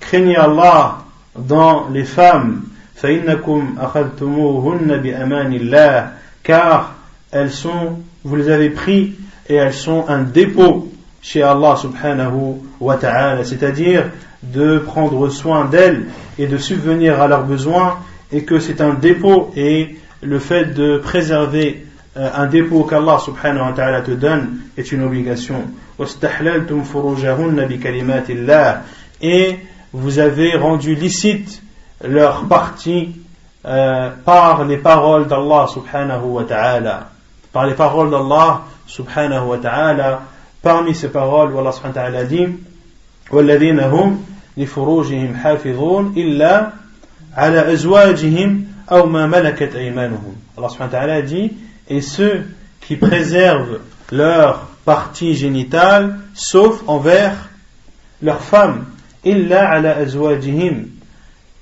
Craignez Allah dans les femmes car elles sont vous les avez pris et elles sont un dépôt chez Allah subhanahu wa ta'ala c'est-à-dire de prendre soin d'elles et de subvenir à leurs besoins et que c'est un dépôt et le fait de préserver euh, un dépôt qu'Allah subhanahu wa ta'ala te donne est une obligation et vous avez rendu licite leur partie euh, par les paroles d'Allah subhanahu wa ta'ala. Par les paroles d'Allah subhanahu wa ta'ala Parmi ces paroles, Allah subhanahu wa ta'ala dit والذين هم لفروجهم حافظون إلا على أزواجهم أو ما ملكت أيمانهم Allah subhanahu wa ta'ala dit et ceux qui préservent leur partie génitale sauf envers leurs femmes illa ala azwajihim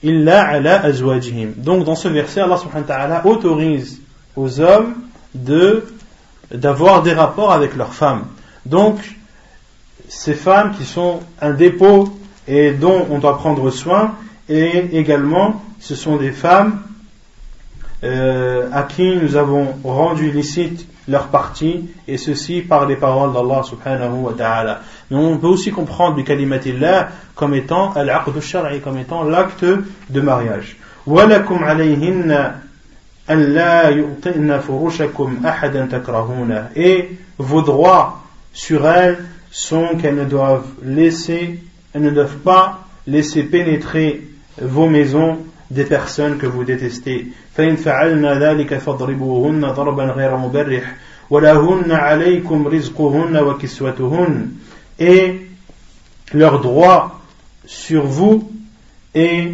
illa ala azwajihim. Donc dans ce verset, Allah subhanahu wa ta'ala autorise aux hommes de d'avoir des rapports avec leurs femmes. Donc ces femmes qui sont un dépôt et dont on doit prendre soin et également ce sont des femmes euh, à qui nous avons rendu licite leur partie et ceci par les paroles d'Allah subhanahu wa ta'ala. Mais on peut aussi comprendre du kalimatillah comme étant al-aqd shari comme étant l'acte de mariage. وَلَكُمْ عَلَيْهِنَّ أَنْ لَا يُؤْطِئْنَ فُرُوشَكُمْ أَحَدًا تَكْرَهُونَ Et vos droits sur elles sont qu'elles ne doivent laisser, elles ne doivent pas laisser pénétrer vos maisons des personnes que vous détestez. فإن فعلنا ذلك فاضربوهن ضربا غير مبرح ولهن عليكم رزقهن وكسوتهن et leur droit sur vous est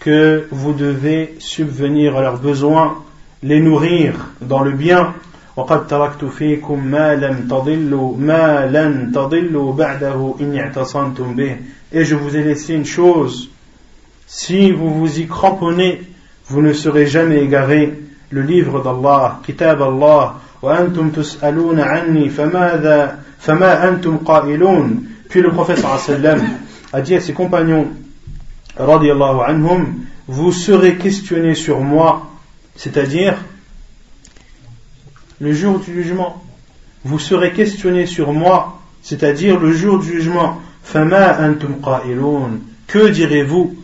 que vous devez subvenir à leurs besoins, les nourrir dans le bien. وقد تركت فيكم ما لم تضلوا ما لن تضلوا بعده إن اعتصمتم به et je vous ai laissé une chose si vous vous y cramponnez vous ne serez jamais égaré le livre d'Allah kitab Allah وأنتم تسألون عني فماذا فما أنتم قائلون puis le prophète sallam a dit à ses compagnons radiallahu anhum vous serez questionnés sur moi c'est-à-dire le jour du jugement. Vous serez questionné sur moi, c'est-à-dire le jour du jugement. Que direz-vous?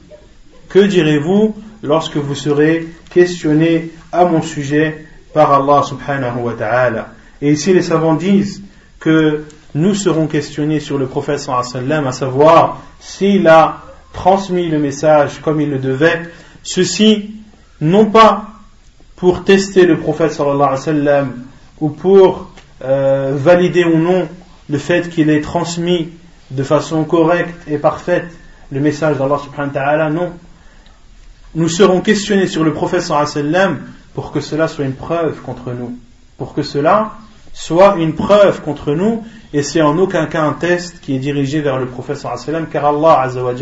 Que direz-vous lorsque vous serez questionné à mon sujet par Allah subhanahu wa ta'ala? Et ici les savants disent que nous serons questionnés sur le prophète sallam, à savoir s'il a transmis le message comme il le devait, ceci non pas pour tester le prophète sallallahu alayhi wa sallam ou pour euh, valider ou non le fait qu'il ait transmis de façon correcte et parfaite le message d'Allah subhanahu wa ta'ala, non. Nous serons questionnés sur le prophète sallallahu alayhi wa sallam pour que cela soit une preuve contre nous. Pour que cela soit une preuve contre nous et c'est en aucun cas un test qui est dirigé vers le prophète sallallahu alayhi wa sallam car Allah azza wa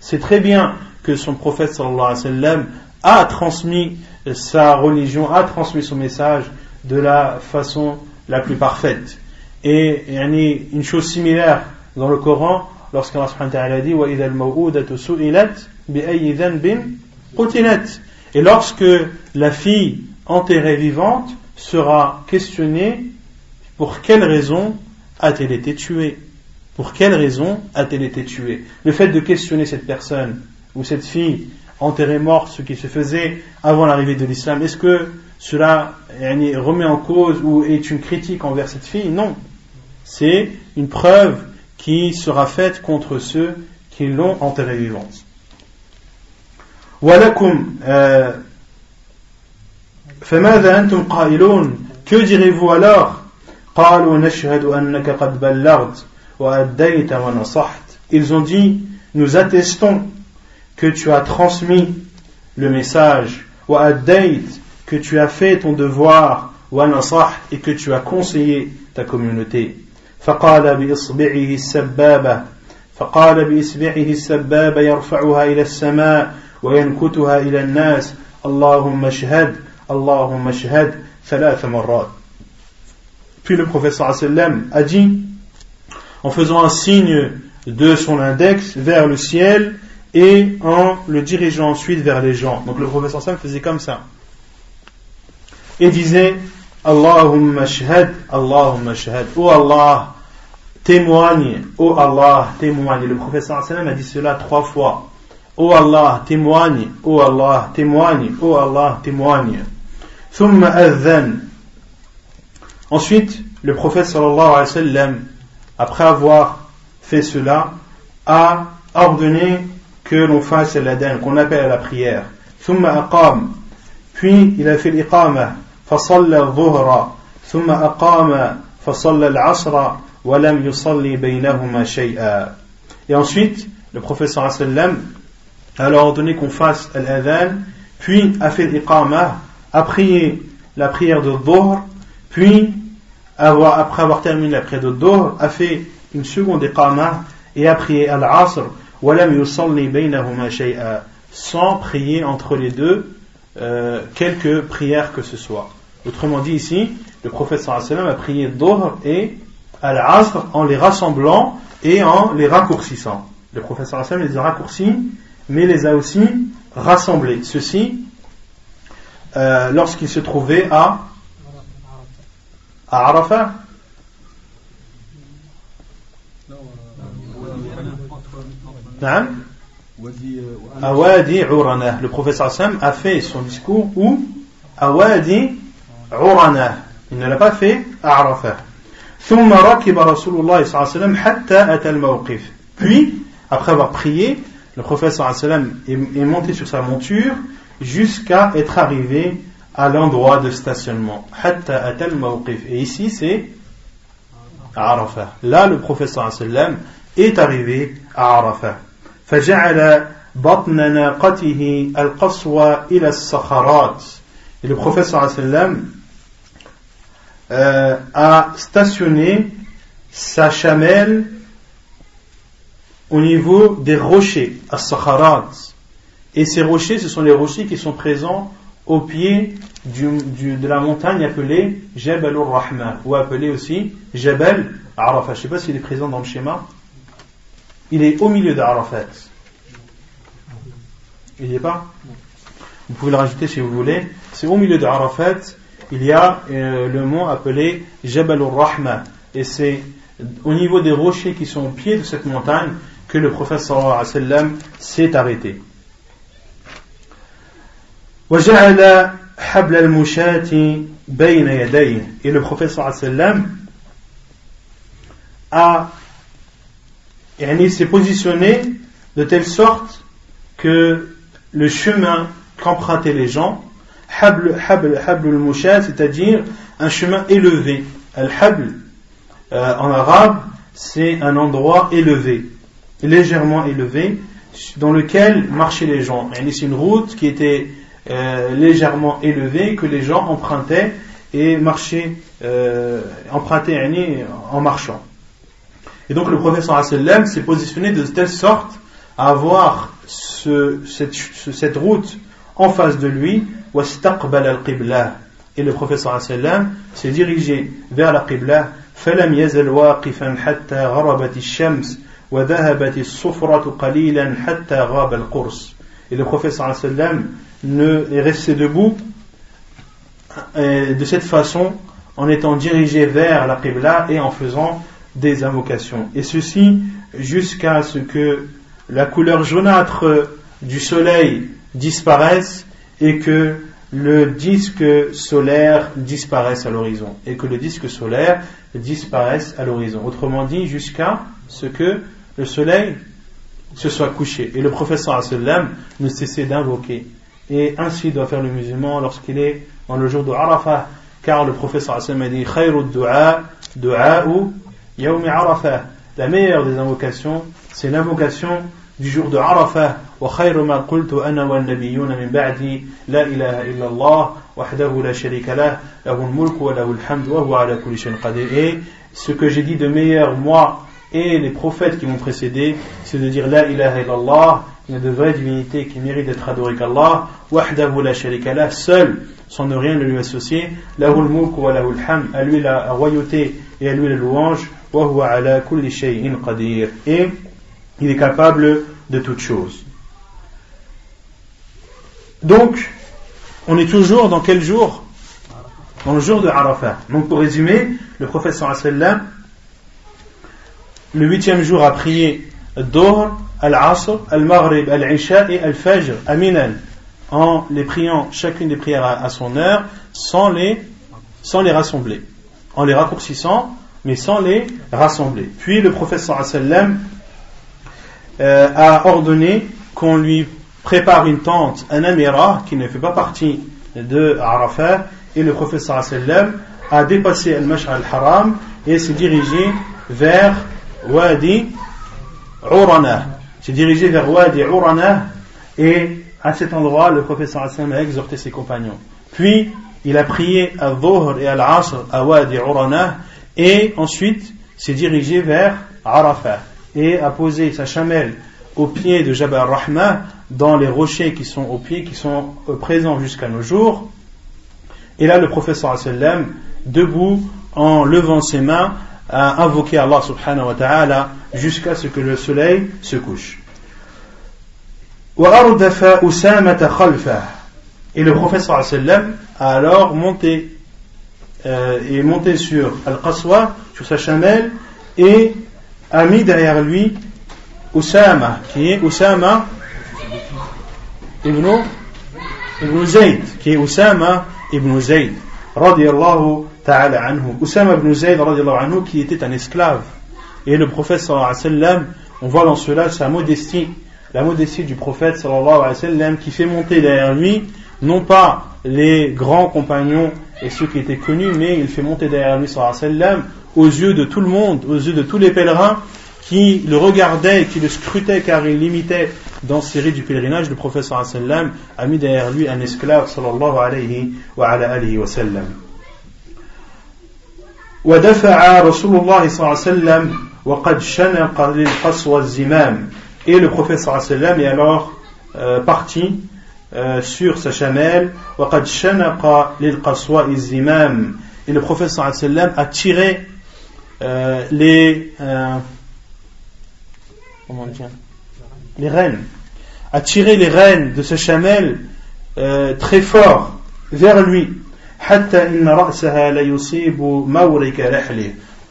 sait très bien que son prophète sallallahu alayhi wa sallam a transmis sa religion, a transmis son message de la façon la plus parfaite. Et il y a une chose similaire dans le Coran, lorsqu'Allah subhanahu wa ta'ala dit Et lorsque la fille enterrée vivante sera questionnée pour quelle raison a-t-elle été tuée? Pour quelle raison a-t-elle été tuée? Le fait de questionner cette personne ou cette fille enterrée morte, ce qui se faisait avant l'arrivée de l'islam, est-ce que cela remet en cause ou est une critique envers cette fille? Non. C'est une preuve qui sera faite contre ceux qui l'ont enterrée vivante. que direz-vous alors? Ils ont dit nous attestons que tu as transmis le message que tu as fait ton devoir et que tu as conseillé ta communauté فقال بإصبعه السبابة فقال بإصبعه السبابة يرفعها إلى السماء وينكتها إلى الناس اللهم اشهد اللهم اشهد ثلاث مرات Puis le professeur sallam a dit, en faisant un signe de son index vers le ciel et en le dirigeant ensuite vers les gens. Donc le professeur Sam faisait comme ça. Et disait Allahumma shahad, Allahumma shahad, oh Allah, témoigne, oh Allah, témoigne. Le professeur Sam a dit cela trois fois. Oh Allah, témoigne, oh Allah, témoigne, oh Allah, témoigne. Thumma adhan. Ensuite, le prophète sallallahu alayhi wa sallam, après avoir fait cela, a ordonné que l'on fasse l'adhan, qu'on appelle à la prière. ثم أقام Puis il a fait l'iqama, فصلى الظهر ثم أقام فصلى العصر ولم يصلي بينهما شيئا. Et ensuite, le prophète sallallahu alayhi wa sallam a alors ordonné qu'on fasse l'adhan, puis a fait l'iqama, a prié la prière de dhuhr, puis avoir, après avoir terminé la prière de Dohr, a fait une seconde iqama et a prié al-asr, sans prier entre les deux euh, quelques prières que ce soit. Autrement dit ici, le prophète sallam a prié Dohr et al-asr en les rassemblant et en les raccourcissant. Le prophète sallam les a raccourcis, mais les a aussi rassemblés. Ceci, euh, lorsqu'il se trouvait à à Arafat à Wadi Urana. Le professeur Sam a fait son discours où À Wadi Urana. Il ne l'a pas fait à Arafat. ثم ركب رسول الله صلى الله عليه وسلم حتى أتى الموقف. Puis, après avoir prié, le prophète صلى الله عليه وسلم est monté sur sa monture jusqu'à être arrivé à l'endroit de stationnement. Et ici, c'est Arafah. Là, le professeur sallam est arrivé à Arafah. فجعل بطن ناقته القصوى إلى الصخرات. Et le professeur sallam euh, a stationné sa chamelle au niveau des rochers, as-sakharat. Et ces rochers, ce sont les rochers qui sont présents au pied de la montagne appelée Jabal al-Rahma, ou appelée aussi Jabal Arafat. Je ne sais pas s'il est présent dans le schéma. Il est au milieu d'Arafat. Il n'y est pas Vous pouvez le rajouter si vous voulez. C'est au milieu d'Arafat il y a euh, le mont appelé Jabal al-Rahma. Et c'est au niveau des rochers qui sont au pied de cette montagne que le prophète sallallahu alayhi wa sallam s'est arrêté. وجعل حبل المشاة بين يديه et le prophète sallallahu alayhi wa sallam a il s'est positionné de telle sorte que le chemin qu'empruntaient les gens habl habl habl c'est-à-dire un chemin élevé. Al-habl euh, en arabe c'est un endroit élevé légèrement élevé dans lequel marchaient les gens. C'est une route qui était euh, légèrement élevée que les gens empruntaient et marchaient euh, empruntaient en marchant et donc le prophète sallam s'est positionné de telle sorte à avoir ce, cette, cette, route en face de lui, et le prophète sallam s'est dirigé vers la qibla, فلم يزل واقفا حتى غربت الشمس وذهبت الصفرة قليلا حتى غاب القرص. Et le prophète sallam ne est resté debout euh, de cette façon en étant dirigé vers la qibla et en faisant des invocations. Et ceci jusqu'à ce que la couleur jaunâtre du soleil disparaisse et que le disque solaire disparaisse à l'horizon. Et que le disque solaire disparaisse à l'horizon. Autrement dit, jusqu'à ce que le soleil se soit couché. Et le professeur sallam ne cessait d'invoquer. Et ainsi doit faire le musulman lorsqu'il est dans le jour de Arafah. Car le professeur sallam a dit du'a, du'a Yaoum Arafah. La meilleure des invocations, c'est l'invocation du jour de Arafah. وخير ما قلت أنا والنبيون من بعدي لا إله إلا الله وحده لا شريك له له الملك وله الحمد وهو على كل شيء قدير et ce que j'ai dit de meilleur moi et les prophètes qui m'ont précédé c'est de dire la ilaha illallah il n'y a de vraie divinité qui mérite d'être adorée qu'Allah. Wahdahu la sharika lah seul sans ne rien lui associer. Lahu al-mulk wa lahu al-hamd à lui la royauté et à lui la louange et il est capable de toutes choses. Donc, on est toujours dans quel jour? Dans le jour de Arafat. Donc, pour résumer, le prophète sallam, le huitième jour a prié Dohr, Al-Asr, Al-Maghrib, Al-Isha et Al-Fajr à en les priant chacune des prières à, son heure, sans les, sans les rassembler, en les raccourcissant mais sans les rassembler. Puis le professeur sallam euh, a ordonné qu'on lui prépare une tente, un amira qui ne fait pas partie de Arafat, et le professeur sallam a dépassé al-Mash'ar al-Haram et s'est dirigé vers Wadi Urana. S'est dirigé vers Wadi Urana et à cet endroit, le professeur sallam a exhorté ses compagnons. Puis, il a prié à Dhuhr et à l'Asr à Wadi Urana et ensuite s'est dirigé vers Arafat et a posé sa chamelle au pied de Jabal Rahma dans les rochers qui sont au pied, qui sont euh, présents jusqu'à nos jours. Et là, le professeur sallam, debout, en levant ses mains, a invoqué Allah subhanahu wa ta'ala jusqu'à ce que le soleil se couche. Et le professeur a alors monté euh, est monté sur Al-Qaswa, sur sa chamelle, et a mis derrière lui Oussama, qui est Oussama ibn, ibn Zayd, qui est Oussama ibn Zayd, radiallahu ta'ala anhu. Ibn Zayd, radiallahu anhu, qui était un esclave. Et le prophète sallallahu alayhi on voit dans cela sa modestie, la modestie du prophète sallallahu alayhi wa qui fait monter derrière lui, non pas les grands compagnons et ceux qui étaient connus, mais il fait monter derrière lui sallam, aux yeux de tout le monde, aux yeux de tous les pèlerins qui le regardaient et qui le scrutaient car il l'imitait dans ses rites du pèlerinage, le professeur sallam a mis derrière lui un esclave sallallahu alayhi wa ala alihi wa sallam. ودفع رسول الله صلى الله عليه وسلم وقد شنق للقصوى الزمام et le prophète صلى الله عليه وسلم est alors euh, parti euh, sur sa chamelle, et le prophète euh, euh, a tiré les, les rênes, a tiré les de sa chamelle très fort vers lui,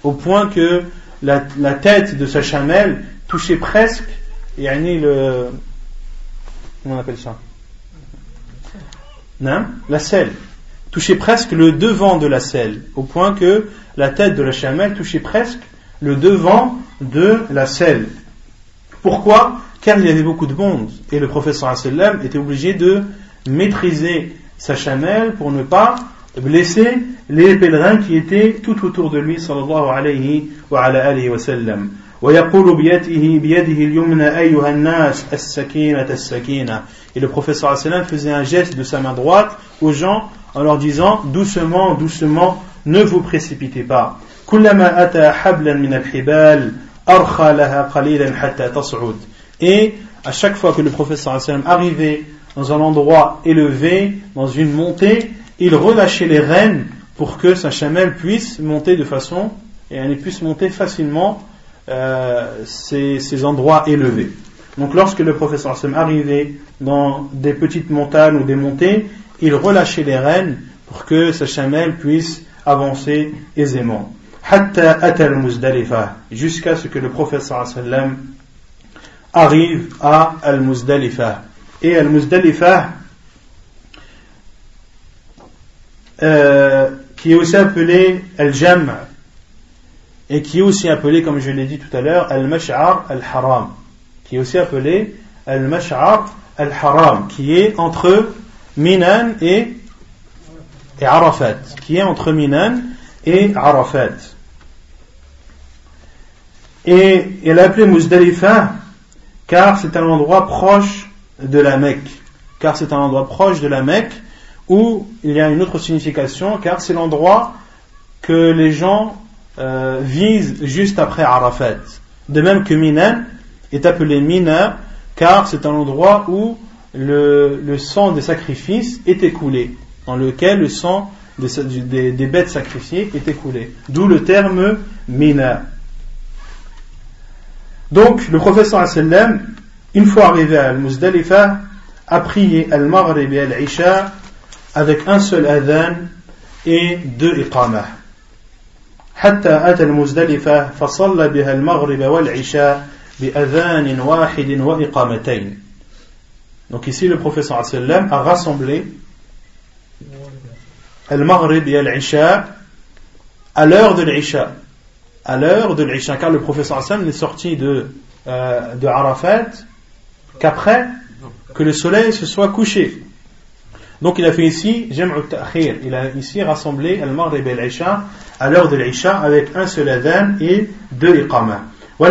au point que la, tête de sa chamelle touchait presque, yani le, comment on appelle ça? la selle touchait presque le devant de la selle au point que la tête de la chamelle touchait presque le devant de la selle pourquoi car il y avait beaucoup de monde et le professeur sallam était obligé de maîtriser sa chamelle pour ne pas blesser les pèlerins qui étaient tout autour de lui sallallahu alayhi wa ala alihi wa sallam ويقول بيده بيده اليمنى أيها الناس السكينة السكينة Et le professeur Asselam faisait un geste de sa main droite aux gens en leur disant doucement, doucement, ne vous précipitez pas. Et à chaque fois que le professeur Asselam arrivait dans un endroit élevé, dans une montée, il relâchait les rênes pour que sa chamelle puisse monter de façon et elle puisse monter facilement euh, ces endroits élevés. Donc lorsque le professeur Hassan arrivait dans des petites montagnes ou des montées, il relâchait les rênes pour que sa chamelle puisse avancer aisément. Jusqu'à ce que le professeur sallam arrive à Al-Muzdalifa. Et Al-Muzdalifa, Euh, qui est aussi appelé Al-Jam' et qui est aussi appelé, comme je l'ai dit tout à l'heure, Al-Mash'ar Al-Haram, qui est aussi appelé Al-Mash'ar Al-Haram, qui est entre Minan et, et Arafat, qui est entre et Arafat. Et il est appelé Muzdalifa car c'est un endroit proche de la Mecque, car c'est un endroit proche de la Mecque ou il y a une autre signification, car c'est l'endroit que les gens euh, visent juste après Arafat. De même que Minan est appelé Mina, car c'est un endroit où le, le, sang des sacrifices est écoulé, dans lequel le sang des, des, des bêtes sacrifiées est écoulé. D'où le terme Mina. Donc, le professeur sallam, une fois arrivé à Al-Muzdalifa, a prié Al-Maghrib et Al-Isha avec un seul adhan et deux iqamah. حتى أتى المزدلفة فصلى بها المغرب والعشاء بأذان واحد وإقامتين. donc ici le professeur a rassemblé al-maghrib et al-isha à l'heure de l'isha. À l'heure de l'isha, car le professeur sallam n'est sorti de, euh, de Arafat qu'après que le soleil se soit couché. Donc il a fait ici Ta'khir. Il a ici rassemblé Al-Maghrib et l'Isha à l'heure de l'Isha avec un seul adhan et deux iqama. Et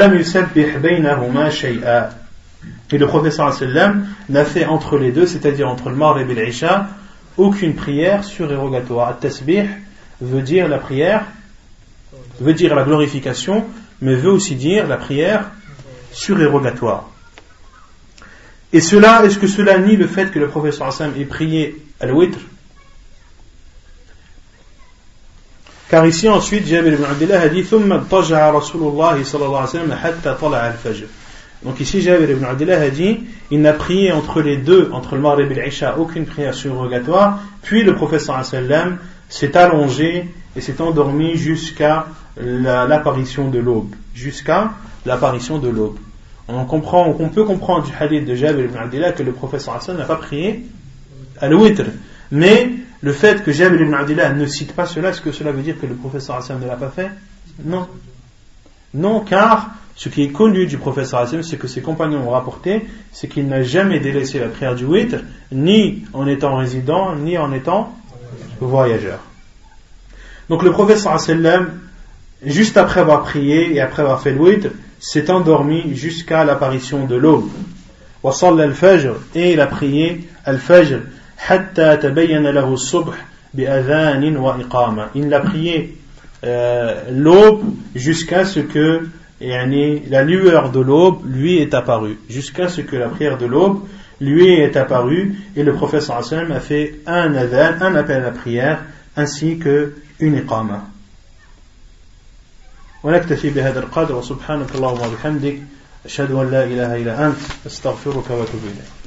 le professeur sallam n'a fait entre les deux, c'est-à-dire entre le Maghrib et l'Isha, aucune prière surérogatoire. At-tasbih veut dire la prière, veut dire la glorification, mais veut aussi dire la prière surérogatoire. Et cela, est-ce que cela nie le fait que le professeur Hassan ait prié à Car ici ensuite, Jabir ibn Abdullah a dit Donc ici, Jabir ibn Abdullah a dit il n'a prié entre les deux, entre le Maghrib et l'Isha, aucune prière surrogatoire. Puis le professeur sallam s'est allongé et s'est endormi jusqu'à l'apparition de l'aube. Jusqu'à l'apparition de l'aube on comprend, on peut comprendre du hadith de Jabir ibn Abdullah que le professeur Hassan n'a pas prié à l'ouïtre. Mais le fait que Jabir ibn Abdullah ne cite pas cela, est-ce que cela veut dire que le professeur Hassan ne l'a pas fait? Non. Non, car ce qui est connu du professeur Hassan, c'est que ses compagnons ont rapporté, c'est qu'il n'a jamais délaissé la prière du witr, ni en étant résident, ni en étant voyageur. Donc le professeur Hassan, juste après avoir prié et après avoir fait le witr, s'est endormi jusqu'à l'apparition de l'aube. Et il a prié al-fajr حتى تبين له الصبح بأذان وإقامة. Il a prié euh, l'aube jusqu'à ce que yani, la lueur de l'aube lui est apparue, jusqu'à ce que la prière de l'aube lui est apparue et le prophète a fait un adhan, un appel à la prière ainsi que une iqama. ونكتفي بهذا القدر وسبحانك اللهم وبحمدك أشهد أن لا إله إلا أنت أستغفرك وأتوب إليك